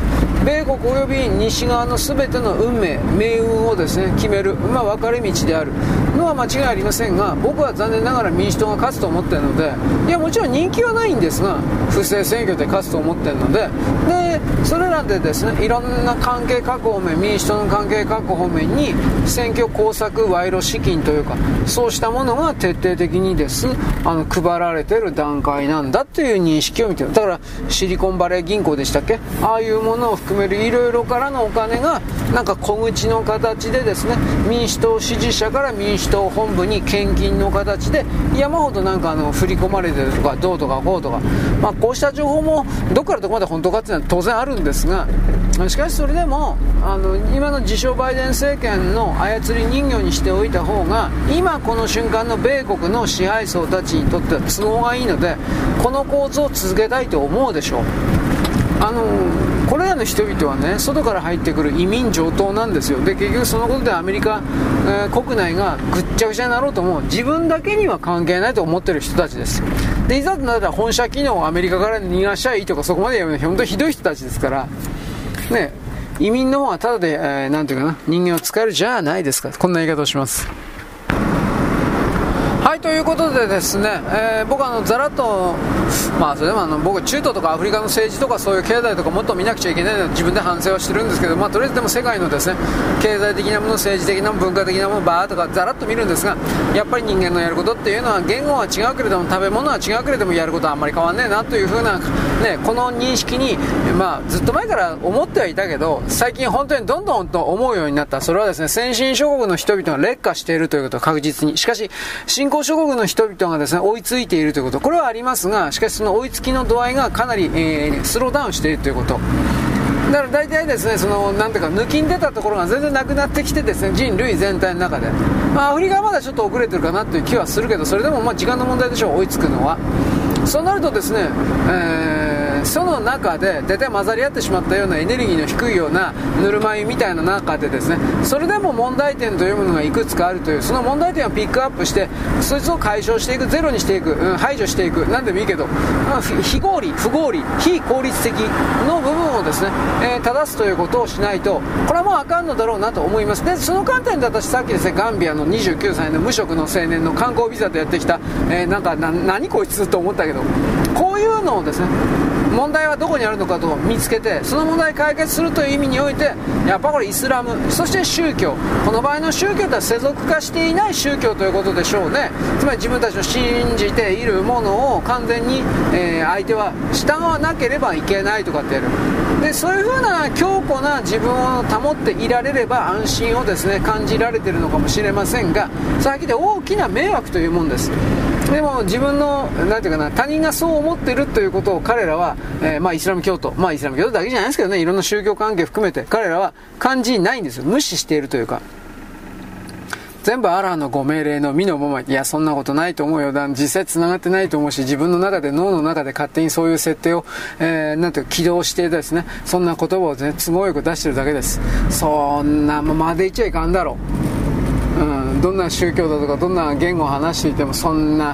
米国及び西側の全ての運命、命運をですね決める、まあ、分かれ道であるのは間違いありませんが僕は残念ながら民主党が勝つと思っているのでいやもちろん人気はないんですが不正選挙で勝つと思っているのででそれらでですねいろんな関係各方面民主党の関係各方面に選挙工作賄賂資金というかそうしたものが徹底的にですあの配られている段段階なんだという認識を見てる。だからシリコンバレー銀行でしたっけ？ああいうものを含めるいろいろからのお金がなんか小口の形でですね民主党支持者から民主党本部に献金の形で山ほどなんかあの振り込まれてるとかどうとかこうとか、まあ、こうした情報もどこからどこまで本当かっていうのは当然あるんですがしかしそれでもあの今の自称バイデン政権の操り人形にしておいた方が今この瞬間の米国の支配層たちにとっては都合がいいのでこの構図を続けたいと思うでしょう。あのこれらの人々はね外から入ってくる移民上等なんですよ。で結局そのことでアメリカ、えー、国内がぐっちゃぐちゃになろうとも自分だけには関係ないと思ってる人たちです。でいざとなったら本社機能をアメリカから逃がしゃいいとかそこまでやめない本当にひどい人たちですから。ね移民の方はただで、えー、ていうかな人間を使えるじゃないですか。こんな言い方をします。ということでですね、えー、僕はあのざらっと、まあ、それでもあの僕、中東とかアフリカの政治とかそういう経済とかもっと見なくちゃいけないので自分で反省はしてるんですけど、まあ、とりあえずでも世界のですね経済的なもの、政治的なもの、文化的なもの、バーとかざらっと見るんですが、やっぱり人間のやることっていうのは言語は違うけれども食べ物は違うけれどもやることはあんまり変わんねえなというふうな、ね、この認識に、まあ、ずっと前から思ってはいたけど最近本当にどんどんと思うようになった。それはですね先進諸国の人々が劣化しているということ確実に。しかし新興諸国の人々がですね追いついているということこれはありますがしかしその追いつきの度合いがかなり、えー、スローダウンしているということだから大体ですね、その、なんていうか、抜きん出たところが全然なくなってきてですね、人類全体の中で。まあ、アフリカはまだちょっと遅れてるかなという気はするけど、それでもまあ時間の問題でしょう、追いつくのは。そうなるとですね、えーその中で大体混ざり合ってしまったようなエネルギーの低いようなぬるま湯みたいな中でですねそれでも問題点というものがいくつかあるというその問題点をピックアップしてそいつを解消していくゼロにしていく、うん、排除していく何でもいいけど、まあ、非合理不合理非効率的の部分をですね、えー、正すということをしないとこれはもうあかんのだろうなと思います。でその観点で私さっきですねガンビアの29歳の無職の青年の観光ビザでやってきた、えー、なんか何こいつと思ったけどこういうのをですね問題はどこにあるのかと見つけてその問題解決するという意味においてやっぱこれイスラムそして宗教。この場合の宗教とは世俗化していない宗教ということでしょうね。つまり自分たちの信じているものを完全に、えー、相手は従わなければいけないとかってやる。でそういうふうな強固な自分を保っていられれば安心をですね感じられてるのかもしれませんがさっきで大きな迷惑というもんです。でも自分のなんていうかな他人がそう思ってるということを彼らは、えー、まあイスラム教徒まあイスラム教徒だけじゃないですけどねいろんな宗教関係含めて彼らは感じないんですよ。無視しているというか。全部アラーのご命令の身のままいやそんなことないと思うよ。だ実際繋がってないと思うし自分の中で脳の中で勝手にそういう設定を、えー、なんていう起動してですねそんな言葉を、ね、都合よく出してるだけです。そんなままで言っちゃいかんだろう、どんな宗教だとかどんな言語を話していてもそんな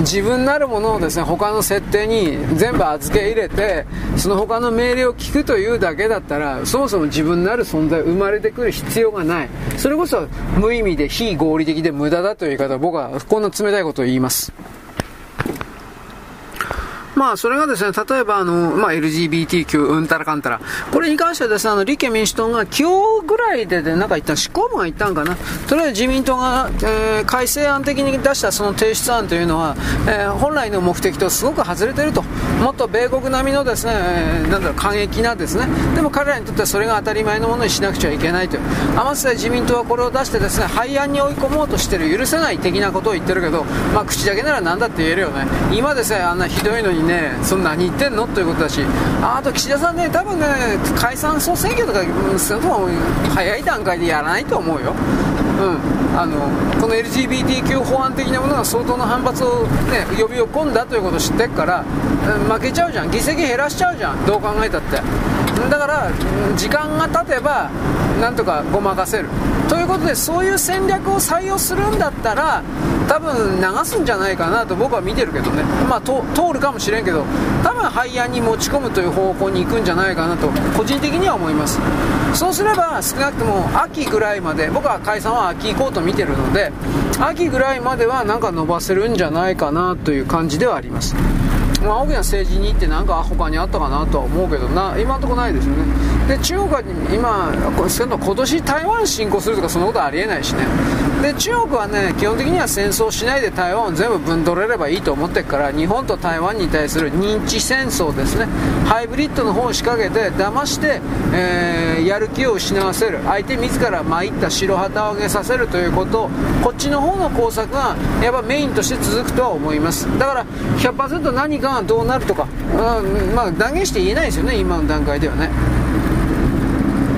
自分なるものをですね他の設定に全部預け入れてその他の命令を聞くというだけだったらそもそも自分なる存在生まれてくる必要がない。それこそ無意味で非合理的で無駄だという言い方僕はこんな冷たいことを言います。まあ、それがですね、例えば、あの、まあ、LGBTQ、うんたらかんたら。これに関してはですね、あの、立憲民主党が今日ぐらいでで、なんか言った執行部が言ったんかな。とりあえず自民党が、えー、改正案的に出したその提出案というのは、えー、本来の目的とすごく外れてると。もっと米国並みのですね、えー、なんだろう、過激なですね。でも彼らにとってはそれが当たり前のものにしなくちゃいけないという。あまつ自民党はこれを出してですね、廃案に追い込もうとしてる、許せない的なことを言ってるけど、まあ、口だけなら何だって言えるよね。今ですね、あんなひどいのにねそんな何言ってんの？ということだしあと岸田さんね多分ね解散総選挙とかそれとも早い段階でやらないと思うよ。うん、あのこの LGBTQ 法案的なものが相当の反発を、ね、呼び起こんだということを知ってっから、負けちゃうじゃん。議席減らしちゃうじゃん。どう考えたって。だから時間が経てばなんとかごまかせる。ということでそういう戦略を採用するんだったら多分流すんじゃないかなと僕は見てるけどね、まあ、通るかもしれんけど多分廃案に持ち込むという方向に行くんじゃないかなと個人的には思います。そうすれば少なくとも秋ぐらいまで僕は解散は秋行こうと見てるので秋ぐらいまではなんか伸ばせるんじゃないかなという感じではあります。まあ、大きな政治に行って何か他にあったかなとは思うけどな。今のところないですよね。で中国は今今年台湾侵攻するとかそんなことありえないしね。で中国はね基本的には戦争しないで台湾を全部分取れればいいと思ってるから日本と台湾に対する認知戦争ですね。ハイブリッドの方を仕掛けて騙して、えー、やる気を失わせる。相手自ら参った白旗を上げさせるということ。こっちの方の工作がやっぱメインとして続くとは思います。だから100%何かがどうなるとか、うん、まあ断言して言えないですよね。今の段階ではね。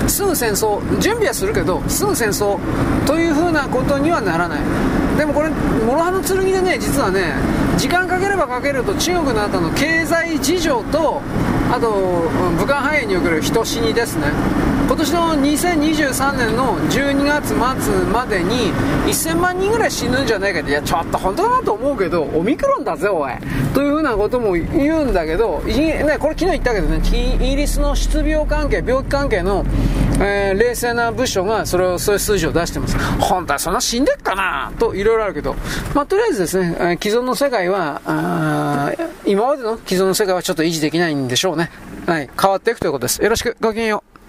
すぐ戦争準備はするけどすぐ戦争というふうなことにはならない。でもこれ諸刃の剣でね実はね時間かければかけると中国の後の経済事情とあと武漢肺炎における人死にですね。今年の2023年の12月末までに1000万人ぐらい死ぬんじゃないかっていやちょっと本当だなと思うけどオミクロンだぜおい。というふうなことも言うんだけど、ね、これ昨日言ったけどねイギリスの失病関係病気関係の、えー、冷静な部署がそれをそういう数字を出してます。本当はそんな死んでっかなといろいろあるけど、まあ、とりあえずですね既存の世界は今までの既存の世界はちょっと維持できないんでしょうね。はい変わっていくということです。よろしく。ごきげんよう。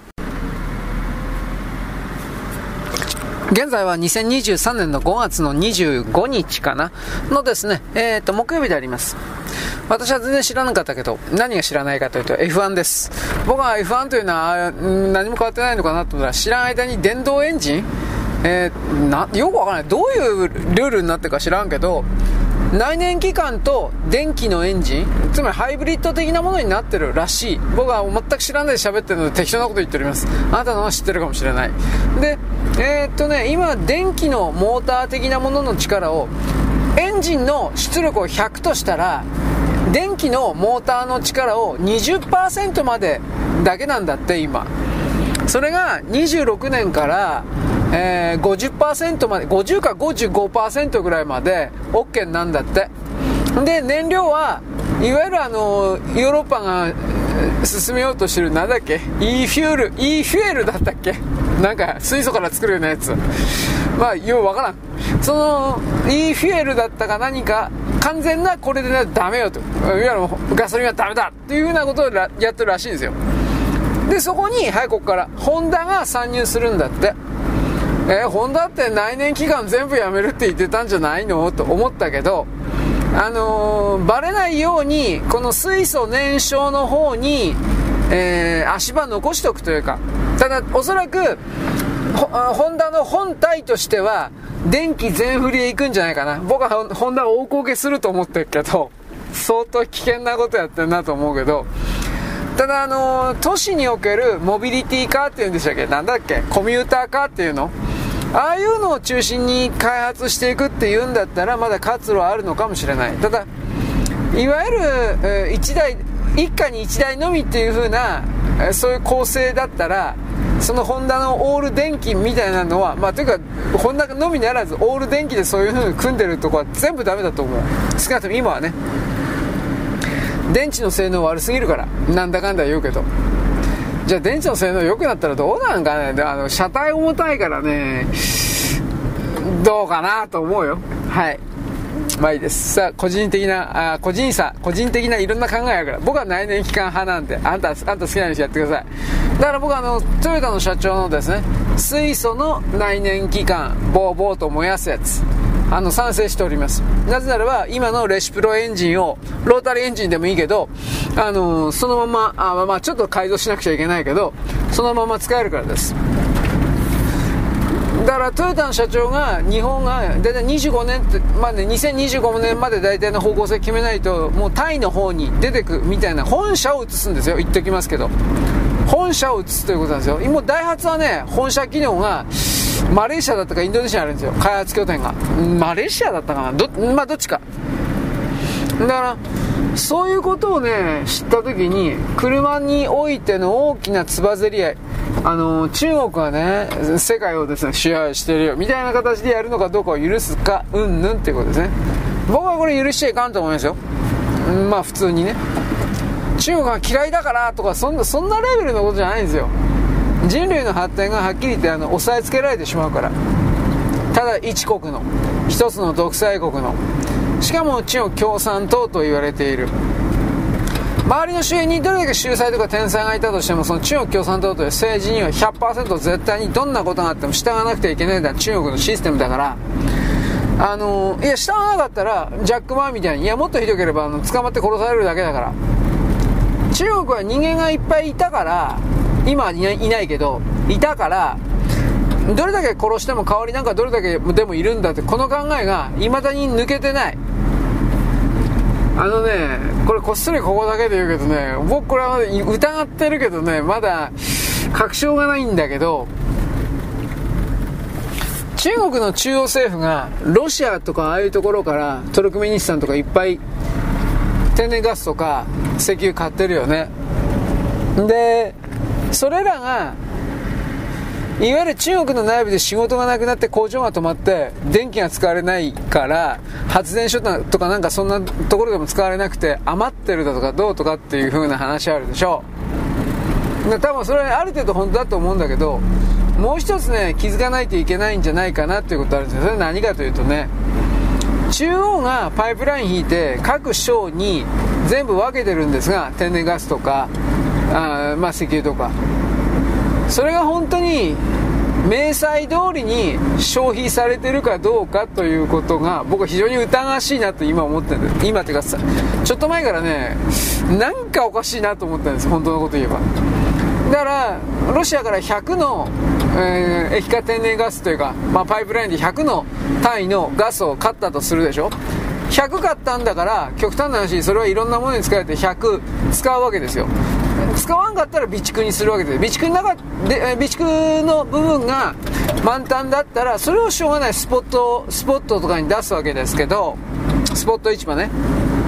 現在は2023年の5月の25日かなのですね、えっ、ー、と、木曜日であります。私は全然知らなかったけど、何が知らないかというと F1 です。僕は F1 というのは何も変わってないのかなと思ったら、知らん間に電動エンジン？えー、な、よくわからない。どういうルールになってるか知らんけど、内燃機関と電気のエンジン、つまりハイブリッド的なものになってるらしい。僕は全く知らないで喋ってるので適当なこと言っております。あなたのは知ってるかもしれない。で、えー、っとね、今、電気のモーター的なものの力を、エンジンの出力を100としたら、電気のモーターの力を20%までだけなんだって今それが26年からえー、50%まで、50か55%ぐらいまで OK なんだって。で、燃料は、いわゆるあの、ヨーロッパが進めようとしてる、なんだっけ ?e フュール、e フュエルだったっけ？なんか、水素から作るようなやつ。まあ、ようわからん。その、e フュエルだったか何か、完全なこれでね、ダメよと。いわゆるガソリンはダメだっていうふうなことをやってるらしいんですよ。で、そこに、はい、ここから、ホンダが参入するんだって。えー、ホンダって内燃機関全部やめるって言ってたんじゃないのと思ったけど、あのー、バレないように、この水素燃焼の方に、えー、足場残しておくというか、ただ、おそらく、ホンダの本体としては、電気全振りで行くんじゃないかな。僕はホンダを大こけすると思ってるけど、相当危険なことやってるなと思うけど、ただあの都市におけるモビリティカーっていうんでしたっけ？なんだっけ？コミューターカーっていうの？ああいうのを中心に開発していくっていうんだったらまだ活路はあるのかもしれない。ただいわゆる、1台一家に1台のみっていう風な、そういう構成だったらそのホンダのオール電気みたいなのはまあというかホンダのみならずオール電気でそういう風に組んでるとこは全部ダメだと思う。少なくとも今はね。電池の性能悪すぎるからなんだかんだ言うけど。じゃあ電池の性能良くなったらどうなんかね？あの車体重たいからね。どうかなと思うよ。はい。まあいいです。さあ個人的なあ個人差。個人的ないろんな考えやから。僕は内燃機関派なんであんたあんた好きなようにやってください。だから僕はあのトヨタの社長のですね水素の内燃機関ボーボーと燃やすやつ。あの賛成しております。なぜならば今のレシプロエンジンをロータリーエンジンでもいいけどあのそのままあまあちょっと改造しなくちゃいけないけどそのまま使えるからです。だからトヨタの社長が日本が大体25年まで、2025年まで大体の方向性決めないともうタイの方に出てくみたいな本社を移すんですよ。言っておきますけど。本社を移すということなんですよ。今ダイハツはね本社機能がマレーシアだったかインドネシアにあるんですよ。開発拠点が。マレーシアだったかな。ど,、まあ、どっちか。だからそういうことをね知った時に車においての大きなつばぜり合いあの中国はね世界をですね支配してるよみたいな形でやるのかどうかを許すかうんぬんっていうことですね。僕はこれ許しちゃいかんと思いますよ。まあ普通にね。中国が嫌いだからとかそんなそんなレベルのことじゃないんですよ。人類の発展がはっきり言ってあの押さえつけられてしまうから。ただ一国の一つの独裁国のしかも中国共産党と言われている。周りの周辺にどれだけ秀才とか天才がいたとしてもその中国共産党という政治には100%絶対にどんなことがあっても従わなくてはいけないんだ。中国のシステムだから。あのいや従わなかったらジャック・マーみたいにいやもっとひどければあの捕まって殺されるだけだから。中国は人間がいっぱいいたから今はいないけど、いたから、どれだけ殺しても代わりなんかどれだけでもいるんだって、この考えが未だに抜けてない。あのね、これこっそりここだけで言うけどね、僕これは疑ってるけどね、まだ確証がないんだけど、中国の中央政府がロシアとかああいうところからトルクメニスタンとかいっぱい天然ガスとか石油買ってるよね。でそれらがいわゆる中国の内部で仕事がなくなって工場が止まって電気が使われないから発電所とかなんかそんなところでも使われなくて余ってるだとかどうとかっていう風な話あるでしょう多分それはある程度本当だと思うんだけどもう一つね気づかないといけないんじゃないかなっていうことあるんですよそれ何かというとね中央がパイプライン引いて各省に全部分けてるんですが天然ガスとかあまあ石油とかそれが本当に明細通りに消費されてるかどうかということが僕は非常に疑わしいなと今思ってる。んです今ってかさちょっと前からねなんかおかしいなと思ったんです。本当のこと言えば。だからロシアから100の、えー、液化天然ガスというか、まあ、パイプラインで100の単位のガスを買ったとするでしょ。100買ったんだから極端な話それはいろんなものに使えて100使うわけですよ。使わんかったら備蓄にするわけで備蓄の中で備蓄の部分が満タンだったらそれをしょうがないスポットスポットとかに出すわけですけどスポット市場ね。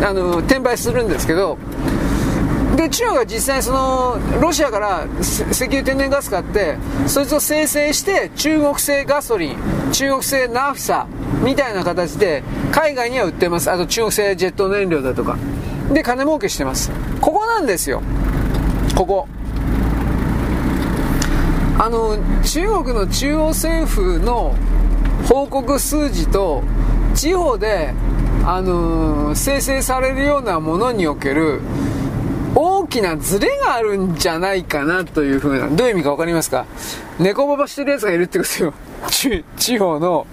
あの転売するんですけどで中国は実際そのロシアから石油天然ガス買ってそいつを生成して中国製ガソリン中国製ナフサみたいな形で海外には売ってます。あと中国製ジェット燃料だとか。で金儲けしてます。ここなんですよ。ここ。あの中国の中央政府の報告数字と地方で、あの生成されるようなものにおける大きなズレがあるんじゃないかなというふうなどういう意味か分かりますか？猫ばばしてるやつがいるってことよ。地方の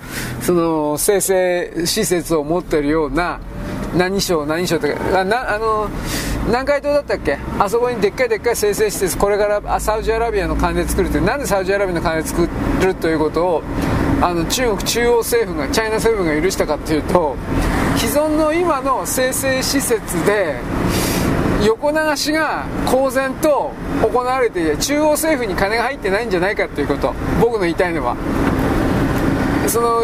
その生成施設を持ってるような何省何省ってあなあの南海島だったっけ？あそこにでっかいでっかい生成施設これからサウジアラビアの金で作るってなんでサウジアラビアの金で作るということをあの中国中央政府がチャイナ政府が許したかっていうと既存の今の生成施設で横流しが公然と行われていて中央政府に金が入ってないんじゃないかということ。僕の言いたいのは。その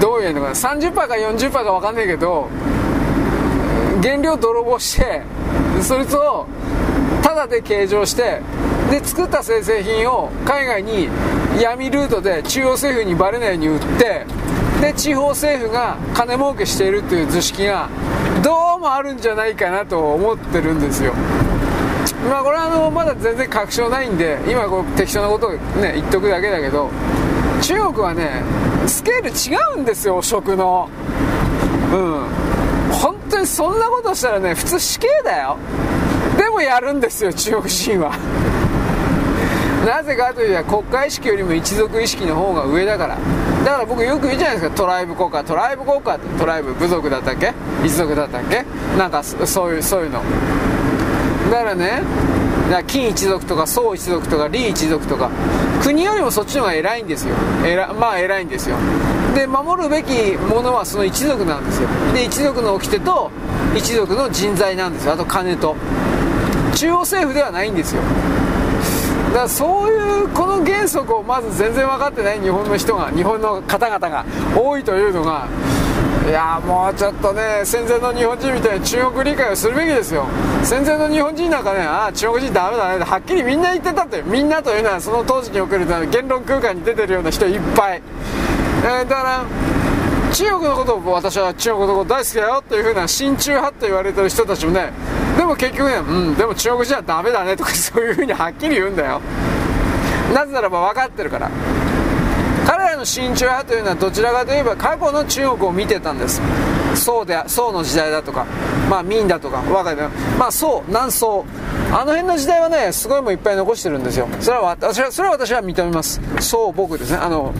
どういうのかな。30%か40%か分かんないけど原料泥棒してそいつをタダで計上してで作った生成品を海外に闇ルートで中央政府にバレないように売ってで地方政府が金儲けしているという図式がどうもあるんじゃないかなと思ってるんですよ。まあこれはあのまだ全然確証ないんで今こう適当なことをね言っとくだけだけど中国はねスケール違うんですよ食の。うん。本当にそんなことしたらね普通死刑だよ。でもやるんですよ中国人は。なぜかというと国家意識よりも一族意識の方が上だから。だから僕よく言うじゃないですか。トライブ国家トライブ国家って。トライブ部族だったっけ？一族だったっけ？なんかそういうそういうの。だからねだから金一族とか宋一族とか李一族とか。国よりもそっちの方が偉いんですよ。偉まあ偉いんですよ。で守るべきものはその一族なんですよ。で一族の掟と一族の人材なんですよ。あと金と。中央政府ではないんですよ。だからそういうこの原則をまず全然分かってない日本の人が日本の方々が多いというのがいやもうちょっとね戦前の日本人みたいに中国理解をするべきですよ。戦前の日本人なんかねああ中国人ダメだねはっきりみんな言ってたってみんなというのはその当時における言論空間に出てるような人いっぱい、えー、だから中国のことを私は中国のこと大好きだよというふうな親中派と言われてる人たちもねでも結局ねうんでも中国人はダメだねとかそういうふうにはっきり言うんだよ。なぜならば分かってるから。彼らの親中派というのはどちらかといえば過去の中国を見てたんです。宋で宋の時代だとか、まあ、明だとか。分かるまあ宋南宋。あの辺の時代はねすごいもいっぱい残してるんですよ。それは私はそれは私は認めます。宋僕ですね。あの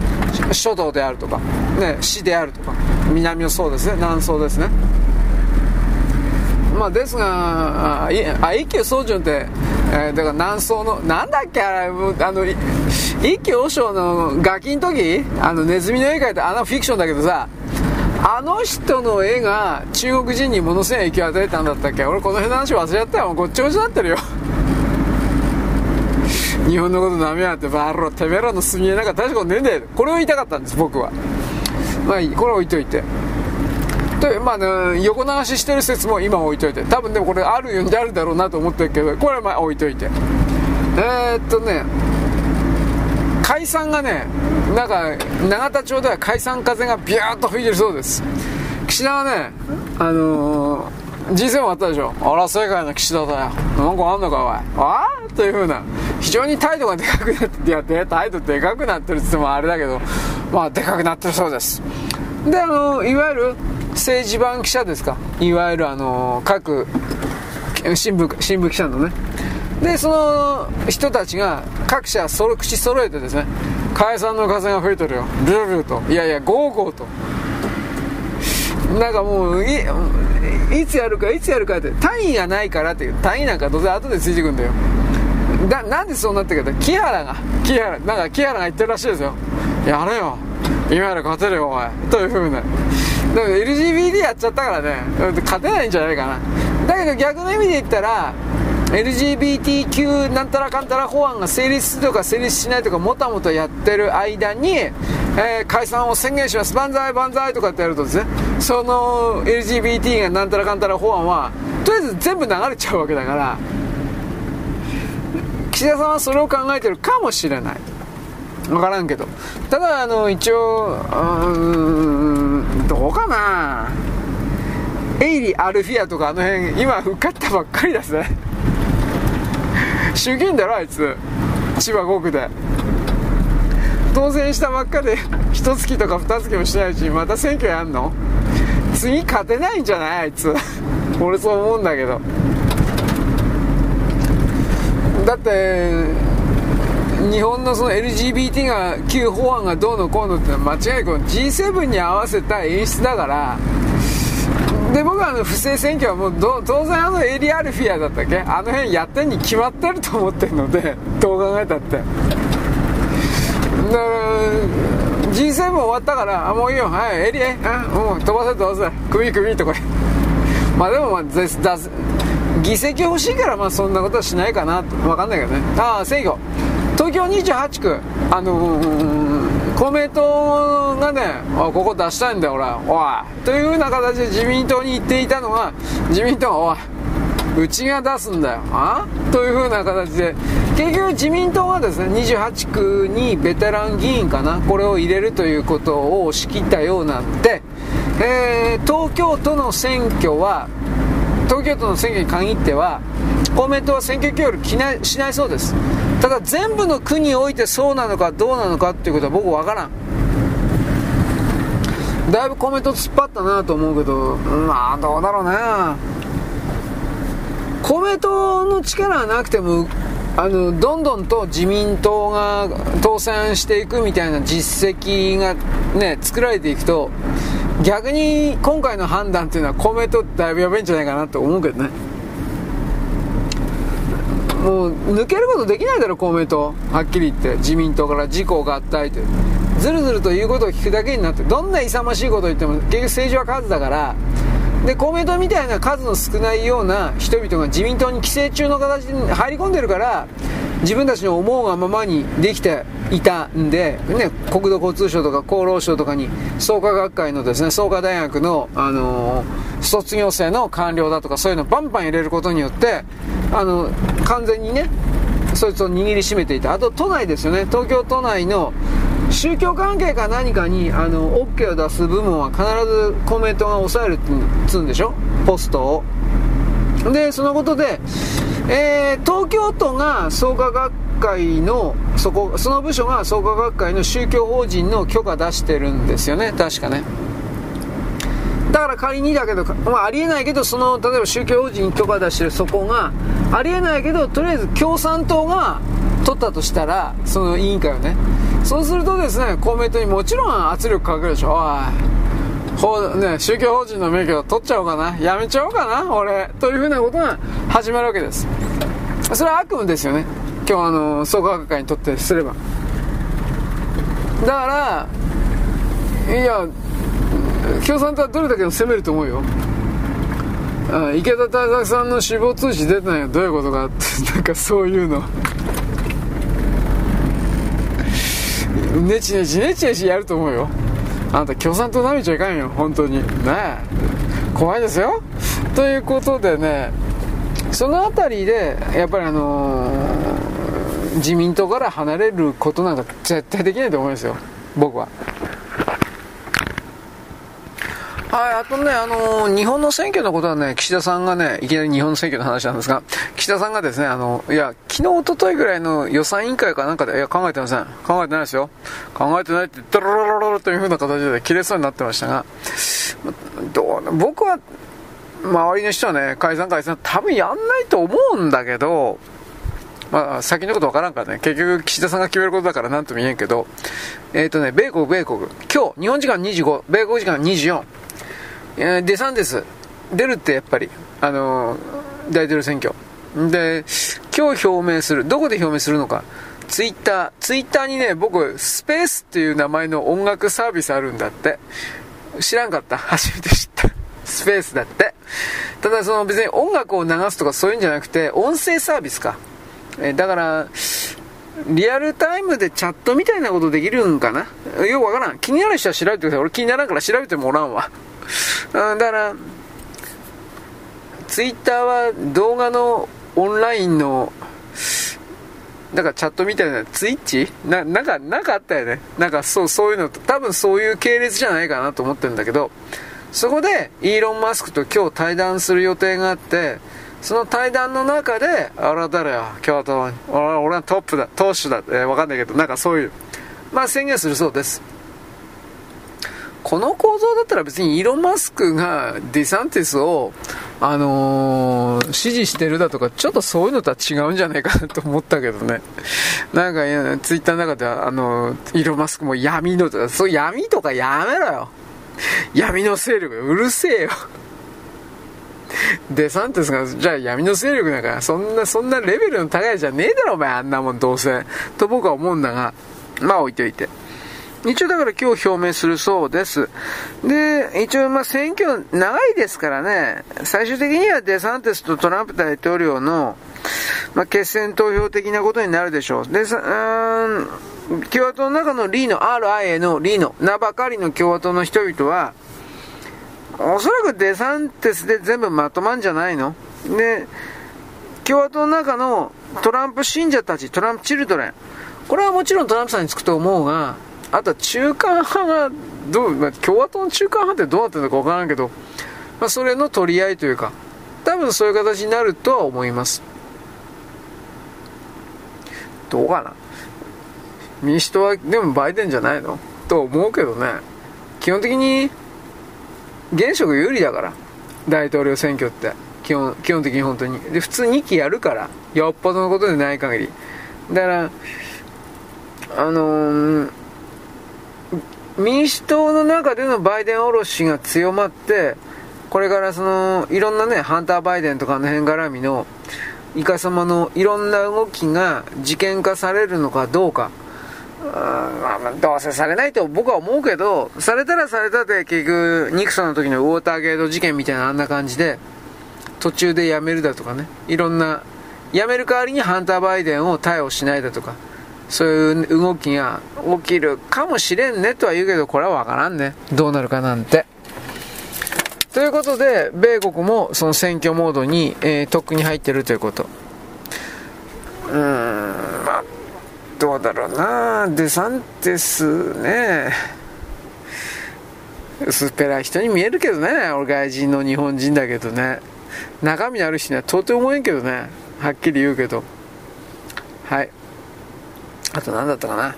書道であるとか、ね、詩であるとか。南の宋ですね。南宋ですね。まあですがあ一休宗純ってえー、だから南宋の、なんだっけあれ、あの、一休和尚のガキの時あのネズミの絵描いたあのフィクションだけどさ、あの人の絵が中国人にものすごい影響を与えたんだったっけ？俺この辺の話忘れちゃったよ。ごっちゃごちゃになってるよ。日本のこと舐めやがって、バーロ、てめえらの墨絵なんか大したことねえんだよ。これを言いたかったんです、僕は。まあいい、これは置いといて。とまあ、ね、横流ししてる説も今置いといて多分でもこれあるようにあるだろうなと思ってるけどこれはまあ置いといて。えー、っとね解散がねなんか永田町では解散風がビューッと吹いてるそうです。岸田はねあのー G7 終わったでしょ。あら世界の岸田だよ。なんかあんのかおい。ああというふうな非常に態度がでかくなっていやで態度でかくなってるっつってもあれだけどまあでかくなってるそうです。であのいわゆる政治版記者ですか？いわゆるあの各新聞新聞記者のね。でその人たちが各社そ口揃えてですね解散の風が吹いてるよ。ルールと。いやいやゴーゴーと。なんかもういいつやるかいつやるかって単位がないからっていう単位なんかどうせ後でついてくんだよ。だなんでそうなってるかって木原が木原なんか木原が言ってるらしいですよ。やれよ。今やら勝てるよお前というふうなだから LGBT やっちゃったからね。勝てないんじゃないかな。だけど逆の意味で言ったら LGBTQ なんたらかんたら法案が成立するとか成立しないとかもたもたやってる間に、えー、解散を宣言します。万歳万歳とかってやるとですねその LGBT がなんたらかんたら法案はとりあえず全部流れちゃうわけだから岸田さんはそれを考えてるかもしれない。分からんけど。ただあの一応うんどうかな。エイリ・アルフィアとかあの辺今受かったばっかりですね衆議院だろあいつ。千葉5区で。当選したばっかで一月とか二月もしないうちにまた選挙やんの？次勝てないんじゃない？あいつ。俺そう思うんだけど。だって日本のその LGBT が旧法案がどうのこうのってのは間違いこの G7 に合わせた演出だからで僕はあの不正選挙はもう当然あのエリアルフィアだったっけあの辺やってんに決まってると思ってるのでどう考えたって。だから G7 終わったからあもういいよ。はいエリアあもう飛ばせ飛ばせ。首首とかまあでもまあ議席欲しいからまあそんなことはしないかな分かんないけどね。ああ選挙。東京28区。あのー、公明党がねここ出したいんだよ俺。おい。というような形で自民党に言っていたのが自民党がおいうちが出すんだよ。あ？というふうな形で。結局自民党はですね28区にベテラン議員かなこれを入れるということを仕切ったようなんで、えー、東京都の選挙は東京都の選挙に限っては公明党は選挙協力しないそうです。ただ全部の区においてそうなのかどうなのかっていうことは僕分からん。だいぶコメント突っ張ったなと思うけどまあどうだろうな公明党の力はなくてもあのどんどんと自民党が当選していくみたいな実績がね作られていくと逆に今回の判断っていうのは公明党ってだいぶやべえんじゃないかなと思うけどね。もう抜けることできないだろ公明党。はっきり言って。自民党から自公合体という。ずるずると言うことを聞くだけになって。どんな勇ましいことを言っても結局政治は数だから。で公明党みたいな数の少ないような人々が自民党に寄生虫の形に入り込んでるから自分たちの思うがままにできていたんで、ね、国土交通省とか厚労省とかに創価学会のですね創価大学の、あのー、卒業生の官僚だとかそういうのバンバン入れることによってあの完全にねそいつを握りしめていた。あと都内ですよね。東京都内の宗教関係か何かにあの OK を出す部門は必ず公明党が抑えるっつうんでしょ？ポストを。でそのことでえー、東京都が創価学会のそこその部署が創価学会の宗教法人の許可出してるんですよね。確かね。だから仮にだけど、まあ、ありえないけどその例えば宗教法人に許可出してるそこがありえないけどとりあえず共産党が取ったとしたらその委員会をね。そうするとですね公明党にもちろん圧力かけるでしょ。おい。法ね、宗教法人の免許を取っちゃおうかな。やめちゃおうかな俺。というふうなことが始まるわけです。それは悪夢ですよね。今日あの創価学会にとってすれば。だからいや共産党はどれだけを責めると思うよ。池田大作さんの死亡通知出てないよどういうことかって なんかそういうの。ネチネチネチネチやると思うよ。あんた共産党舐めちゃいかんよ本当にね怖いですよ。ということでね、その辺りで、やっぱりあのー、自民党から離れることなんか絶対できないと思いますよ、僕は。はい、あとね、あのー、日本の選挙のことはね、岸田さんがね、いきなり日本の選挙の話なんですが、岸田さんがですね、あの、いや、昨日、おとといぐらいの予算委員会かなんかで、いや、考えてません。考えてないですよ。考えてないって、ドロロロロロという風な形で切れそうになってましたが、どう僕は、周りの人はね、解散解散、多分やんないと思うんだけど、まあ、先のことわからんからね、結局岸田さんが決めることだから何とも言えんけど、えっ、ー、とね、米国、米国、今日、日本時間25、米国時間24、デサンティス、出るってやっぱり、あのー、大統領選挙。で、今日表明する。どこで表明するのか。ツイッター。ツイッターにね、僕、スペースっていう名前の音楽サービスあるんだって。知らんかった。初めて知った。スペースだって。ただ、その別に音楽を流すとかそういうんじゃなくて、音声サービスか。えだから、リアルタイムでチャットみたいなことできるんかなよくわからん。気になる人は調べてください。俺気にならんから調べてもおらんわ。だから、ツイッターは動画のオンラインの、なんかチャットみたいな、ツイッチ？な、なんか、なんかあったよね。なんかそう、そういうの、多分そういう系列じゃないかなと思ってるんだけど、そこで、イーロン・マスクと今日対談する予定があって、その対談の中で、あれは誰や、共和党、俺はトップだ、党首だ、えー、わかんないけど、なんかそういう、まあ宣言するそうです。この構造だったら別にイーロン・マスクがデサンティスを、あのー、支持してるだとか、ちょっとそういうのとは違うんじゃないかなと思ったけどね。なんか、ツイッターの中では、あのー、イーロン・マスクも闇のとか、そう闇とかやめろよ。闇の勢力、うるせえよ。デサンティスが、じゃあ闇の勢力だから、そんな、そんなレベルの高いじゃねえだろ、お前、あんなもんどうせ。と僕は思うんだが、まあ置いといて。一応だから今日表明するそうです。で、一応まあ選挙長いですからね、最終的にはデサンティスとトランプ大統領の、まあ、決選投票的なことになるでしょう。で、さ、共和党の中のリーノ、RIA のリーノ、名ばかりの共和党の人々は、おそらくデサンティスで全部まとまんじゃないの？で、共和党の中のトランプ信者たち、トランプチルドレン、これはもちろんトランプさんにつくと思うが、あとは中間派がどう、まあ、共和党の中間派ってどうなってるのか分からんけど、まあ、それの取り合いというか、多分そういう形になるとは思います。どうかな民主党はでもバイデンじゃないの？と思うけどね。基本的に現職有利だから。大統領選挙って。基本基本的に本当に。で、普通2期やるから。よっぽどのことでない限り。だから、あのー、民主党の中でのバイデンおろしが強まって、これからその、いろんなね、ハンター・バイデンとかの辺絡みの、イカ様のいろんな動きが事件化されるのかどうか。あまあ、どうせされないと僕は思うけど、されたらされたで結局、ニクソンの時のウォーターゲート事件みたいなあんな感じで、途中で辞めるだとかね、いろんな、辞める代わりにハンター・バイデンを逮捕しないだとか、そういう動きが起きるかもしれんねとは言うけど、これはわからんね。どうなるかなんて。ということで、米国もその選挙モードに、えー、とっくに入ってるということ。うーん、まあ、どうだろうな。デサンティスね。薄っぺらい人に見えるけどね。俺外人の日本人だけどね。中身ある人には到底思えんけどね。はっきり言うけど。はい。あと何だったかな？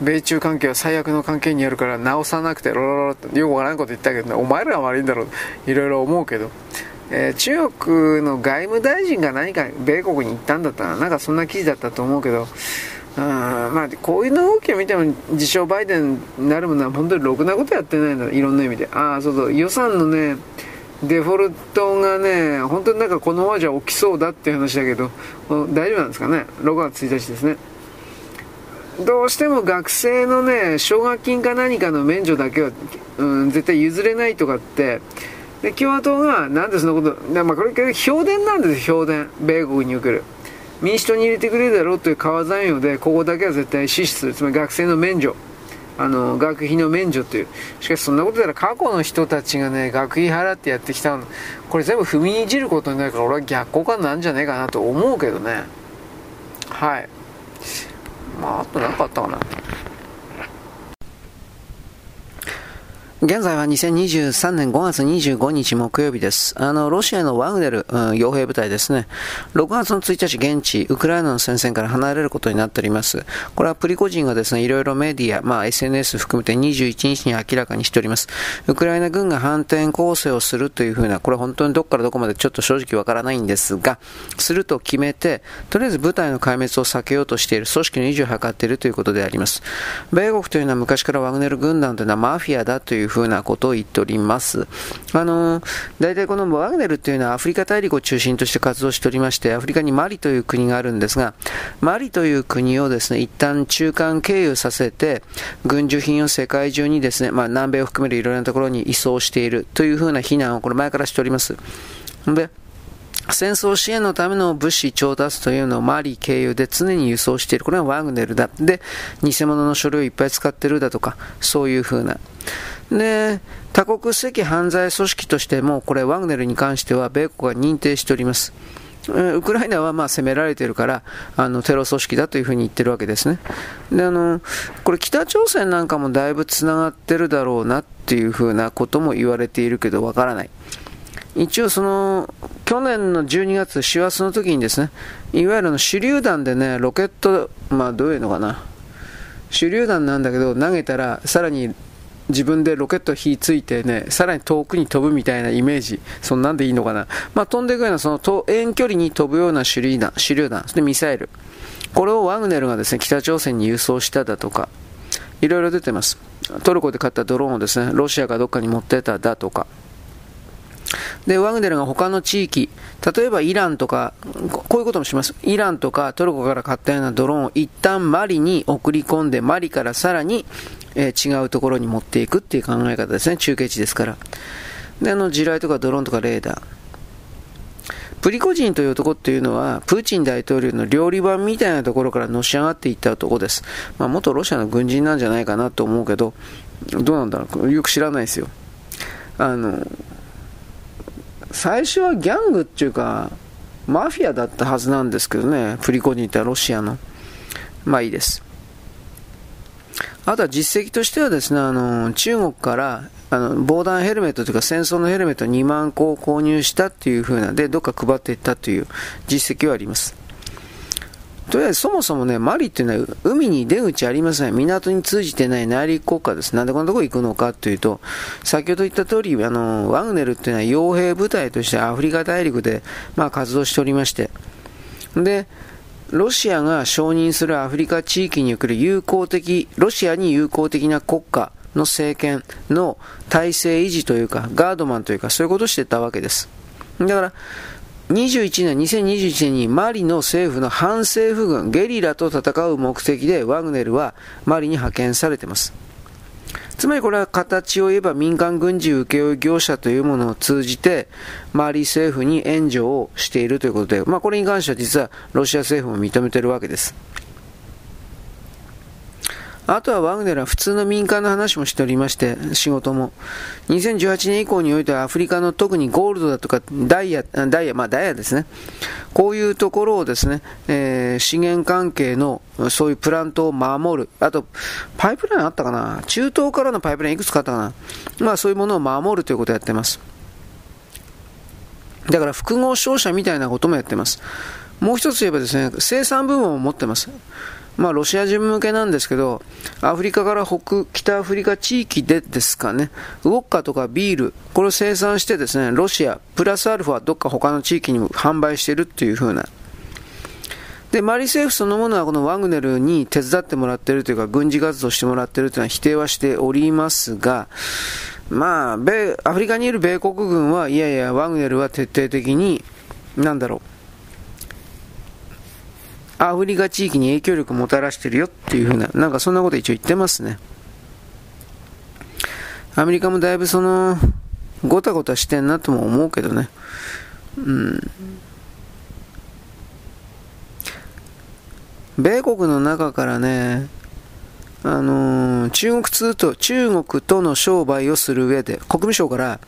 米中関係は最悪の関係にあるから直さなくてロロロってよくわからんこと言ったけどね、お前らが悪いんだろう。いろいろ思うけど。えー、中国の外務大臣が何か米国に行ったんだったら、な。んかそんな記事だったと思うけど、うんまあ、こういう動きを見ても自称バイデンになるものは本当にろくなことやってないんだいろんな意味で。ああそうそう。予算のねデフォルトがね本当になんかこのままじゃ起きそうだっていう話だけど。大丈夫なんですかね？6月1日ですね。どうしても学生のね、奨学金か何かの免除だけは、うん、絶対譲れないとかって、で、共和党が、なんでそんなこと、まあ、これ、評伝なんですよ、評伝。米国における。民主党に入れてくれるだろうという川残用で、ここだけは絶対支持する。つまり学生の免除。あの、学費の免除という。しかしそんなことなら過去の人たちがね、学費払ってやってきたの、これ全部踏みにじることになるから俺は逆効果なんじゃねえかなと思うけどね。はい。まあ、あとなかったかな。現在は2023年5月25日木曜日です。あの、ロシアのワグネル、うん、傭兵部隊ですね。6月の1日現地、ウクライナの戦線から離れることになっております。これはプリコジンがですね、いろいろメディア、まあ SNS 含めて21日に明らかにしております。ウクライナ軍が反転攻勢をするというふうな、これ本当にどこからどこまでちょっと正直わからないんですが、すると決めて、とりあえず部隊の壊滅を避けようとしている、組織の維持を図っているということであります。米国というのは昔からワグネル軍団というのはマフィアだというふうなことを言っております。あの、大体このワグネルというのはアフリカ大陸を中心として活動しておりまして、アフリカにマリという国があるんですが、マリという国をですね、一旦中間経由させて、軍需品を世界中にですね、まあ南米を含めるいろいろなところに移送しているというふうな非難をこれ前からしております。で、戦争支援のための物資調達というのをマリ経由で常に輸送している。これはワグネルだ。で、偽物の書類をいっぱい使ってるだとか、そういうふうな。で、多国籍犯罪組織としても、これワグネルに関しては米国が認定しております。ウクライナはまあ攻められているからあのテロ組織だというふうに言ってるわけですね。であのこれ北朝鮮なんかもだいぶつながってるだろうなっていうふうなことも言われているけどわからない。一応その去年の12月、師走の時にですね、いわゆるの手榴弾でね、ロケット、まあどういうのかな、手榴弾なんだけど投げたらさらに自分でロケット火ついてね、さらに遠くに飛ぶみたいなイメージ、そんなんでいいのかな。まあ、飛んでいくような、その遠距離に飛ぶような手榴弾、手榴弾、そしてミサイル。これをワグネルがですね、北朝鮮に輸送しただとか、いろいろ出てます。トルコで買ったドローンをですね、ロシアがどっかに持ってただとか。で、ワグネルが他の地域、例えばイランとか、こういうこともします。イランとかトルコから買ったようなドローンを一旦マリに送り込んで、マリからさらに、えー、違うところに持っていくっていう考え方ですね。中継地ですから。で、あの、地雷とかドローンとかレーダー。プリコジンという男っていうのは、プーチン大統領の料理版みたいなところからのし上がっていった男です。まあ、元ロシアの軍人なんじゃないかなと思うけど、どうなんだろう。よく知らないですよ。あの、最初はギャングっていうか、マフィアだったはずなんですけどね、プリコジンってロシアの。まあいいです。あとは実績としてはですね、あの、中国からあの防弾ヘルメットというか戦争のヘルメット2万個を購入したっていう風なで、どっか配っていったという実績はあります。とりあえずそもそもね、マリっていうのは海に出口ありません。港に通じてない内陸国家です。なんでこんなとこ行くのかというと、先ほど言った通り、あの、ワグネルっていうのは傭兵部隊としてアフリカ大陸で、まあ、活動しておりまして、で、ロシアが承認するアフリカ地域における友好的、ロシアに友好的な国家の政権の体制維持というか、ガードマンというか、そういうことをしてたわけです。だから、21年、2021年にマリの政府の反政府軍、ゲリラと戦う目的でワグネルはマリに派遣されています。つまりこれは形を言えば民間軍事請負業者というものを通じて、マリ政府に援助をしているということで、まあこれに関しては実はロシア政府も認めているわけです。あとはワグネルは普通の民間の話もしておりまして、仕事も。2018年以降においてはアフリカの特にゴールドだとかダイヤ、ダイヤ、まあダイヤですね。こういうところをですね、えー、資源関係のそういうプラントを守る。あと、パイプラインあったかな？中東からのパイプラインいくつかあったかな？まあそういうものを守るということをやってます。だから複合商社みたいなこともやってます。もう一つ言えばですね、生産部門を持ってます。まあ、ロシア人向けなんですけど、アフリカから北、北アフリカ地域でですかね、ウォッカとかビール、これを生産してですね、ロシア、プラスアルファ、どっか他の地域に販売してるっていう風な。で、マリ政府そのものはこのワグネルに手伝ってもらってるというか、軍事活動してもらってるというのは否定はしておりますが、まあ、米、アフリカにいる米国軍は、いやいや、ワグネルは徹底的に、なんだろう、アフリカ地域に影響力をもたらしてるよっていうふうな、なんかそんなこと一応言ってますね。アメリカもだいぶその、ごたごたしてんなとも思うけどね。うん。米国の中からね、あのー、中国通と、中国との商売をする上で、国務省から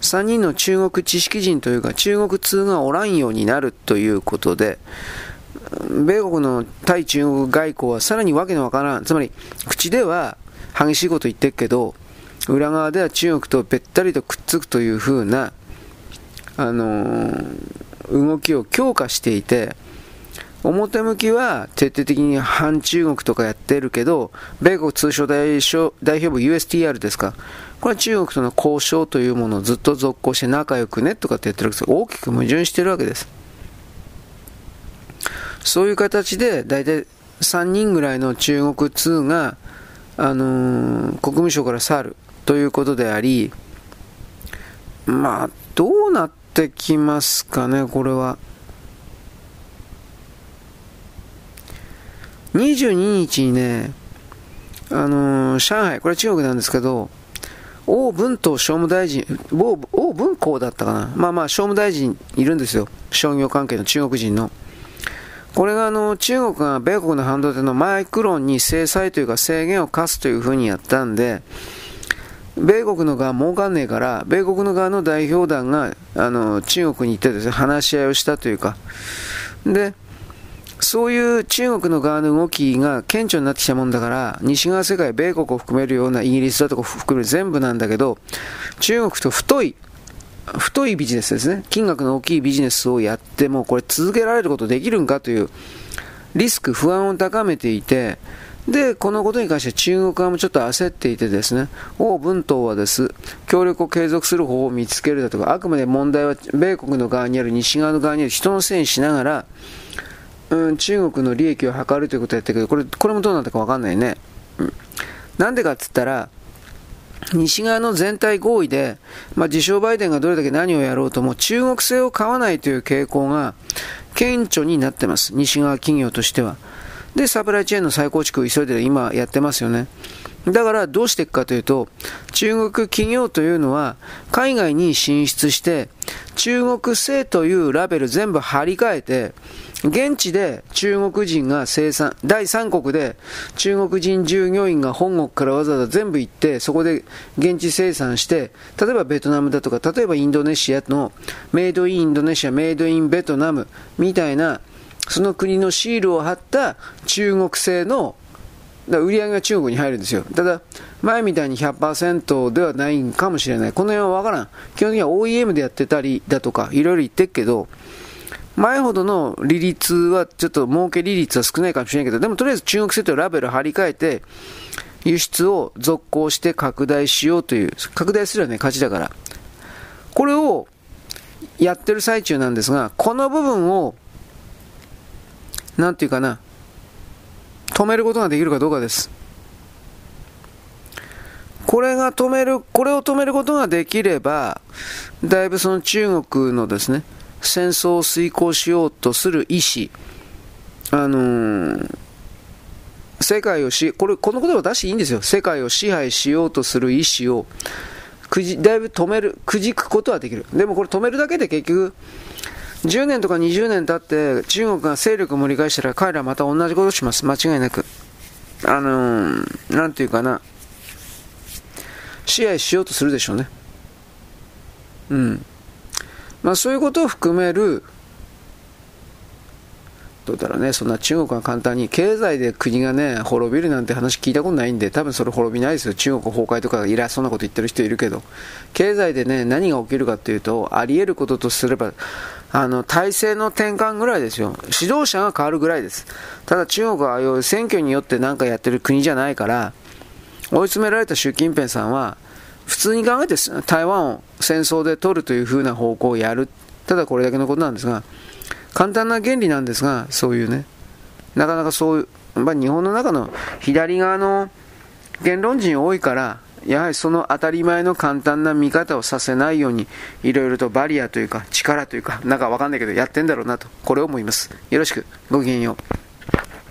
3人の中国知識人というか、中国通がおらんようになるということで、米国の対中国外交はさらにわけのわからん、つまり口では激しいこと言ってるけど、裏側では中国とべったりとくっつくというふうな、あのー、動きを強化していて、表向きは徹底的に反中国とかやってるけど、米国通商代表代表部 USTR ですか。これは中国との交渉というものをずっと続行して仲良くねとかって言ってるわけです大きく矛盾してるわけです。そういう形で、だいたい3人ぐらいの中国通が、あのー、国務省から去るということであり、まあ、どうなってきますかね、これは。22日にね、あのー、上海、これは中国なんですけど、王文東商務大臣、王王文公だったかな。まあまあ、商務大臣いるんですよ。商業関係の中国人の。これがあの中国が米国の半導体のマイクロンに制裁というか制限を課すというふうにやったんで、米国の側儲かんねえから、米国の側の代表団があの中国に行ってですね、話し合いをしたというか、で、そういう中国の側の動きが顕著になってきたもんだから、西側世界、米国を含めるようなイギリスだとか含める全部なんだけど、中国と太い太いビジネスですね、金額の大きいビジネスをやっても、これ続けられることできるんかというリスク、不安を高めていて、で、このことに関して中国側もちょっと焦っていてですね、王文東はです、協力を継続する方法を見つけるだとか、あくまで問題は米国の側にある、西側の側にある人のせいにしながら、うん、中国の利益を図るということをやったけど、これ、これもどうなったかわかんないね。うん。なんでかっつったら、西側の全体合意で、まあ、自称バイデンがどれだけ何をやろうとも中国製を買わないという傾向が顕著になってます。西側企業としては。で、サプライチェーンの再構築を急いで今やってますよね。だからどうしていくかというと、中国企業というのは海外に進出して、中国製というラベル全部貼り替えて、現地で中国人が生産、第三国で中国人従業員が本国からわざわざ全部行って、そこで現地生産して、例えばベトナムだとか、例えばインドネシアのメイドインインドネシア、メイドインベトナムみたいな、その国のシールを貼った中国製のだ売り上げが中国に入るんですよ。ただ、前みたいに100%ではないかもしれない。この辺はわからん。基本的には OEM でやってたりだとか、いろいろ言ってるけど、前ほどの利率は、ちょっと儲け利率は少ないかもしれないけど、でもとりあえず中国製とラベル貼り替えて、輸出を続行して拡大しようという、拡大すればね、勝ちだから。これをやってる最中なんですが、この部分を、なんていうかな、止めることができるかどうかです。これが止める、これを止めることができれば、だいぶその中国のですね、戦争を遂行しようとする意思、あのー、世界をし、これ、この言葉出していいんですよ。世界を支配しようとする意思を、くじ、だいぶ止める、くじくことはできる。でもこれ止めるだけで結局、10年とか20年経って中国が勢力を盛り返したら彼らまた同じことをします。間違いなく。あのー、なんていうかな。支配しようとするでしょうね。うん。まあ、そういうことを含める、どうだろうね、そんな中国が簡単に、経済で国がね、滅びるなんて話聞いたことないんで、多分それ滅びないですよ。中国崩壊とか偉そうなこと言ってる人いるけど、経済でね、何が起きるかっていうと、あり得ることとすれば、あの、体制の転換ぐらいですよ。指導者が変わるぐらいです。ただ中国は選挙によって何かやってる国じゃないから、追い詰められた習近平さんは、普通に考えて台湾を戦争で取るという風な方向をやる。ただこれだけのことなんですが、簡単な原理なんですが、そういうね、なかなかそういう、まあ、日本の中の左側の言論人多いから、やはりその当たり前の簡単な見方をさせないように、いろいろとバリアというか、力というか、なんかわかんないけど、やってんだろうなと、これを思います。よろしく、ごきげんよう。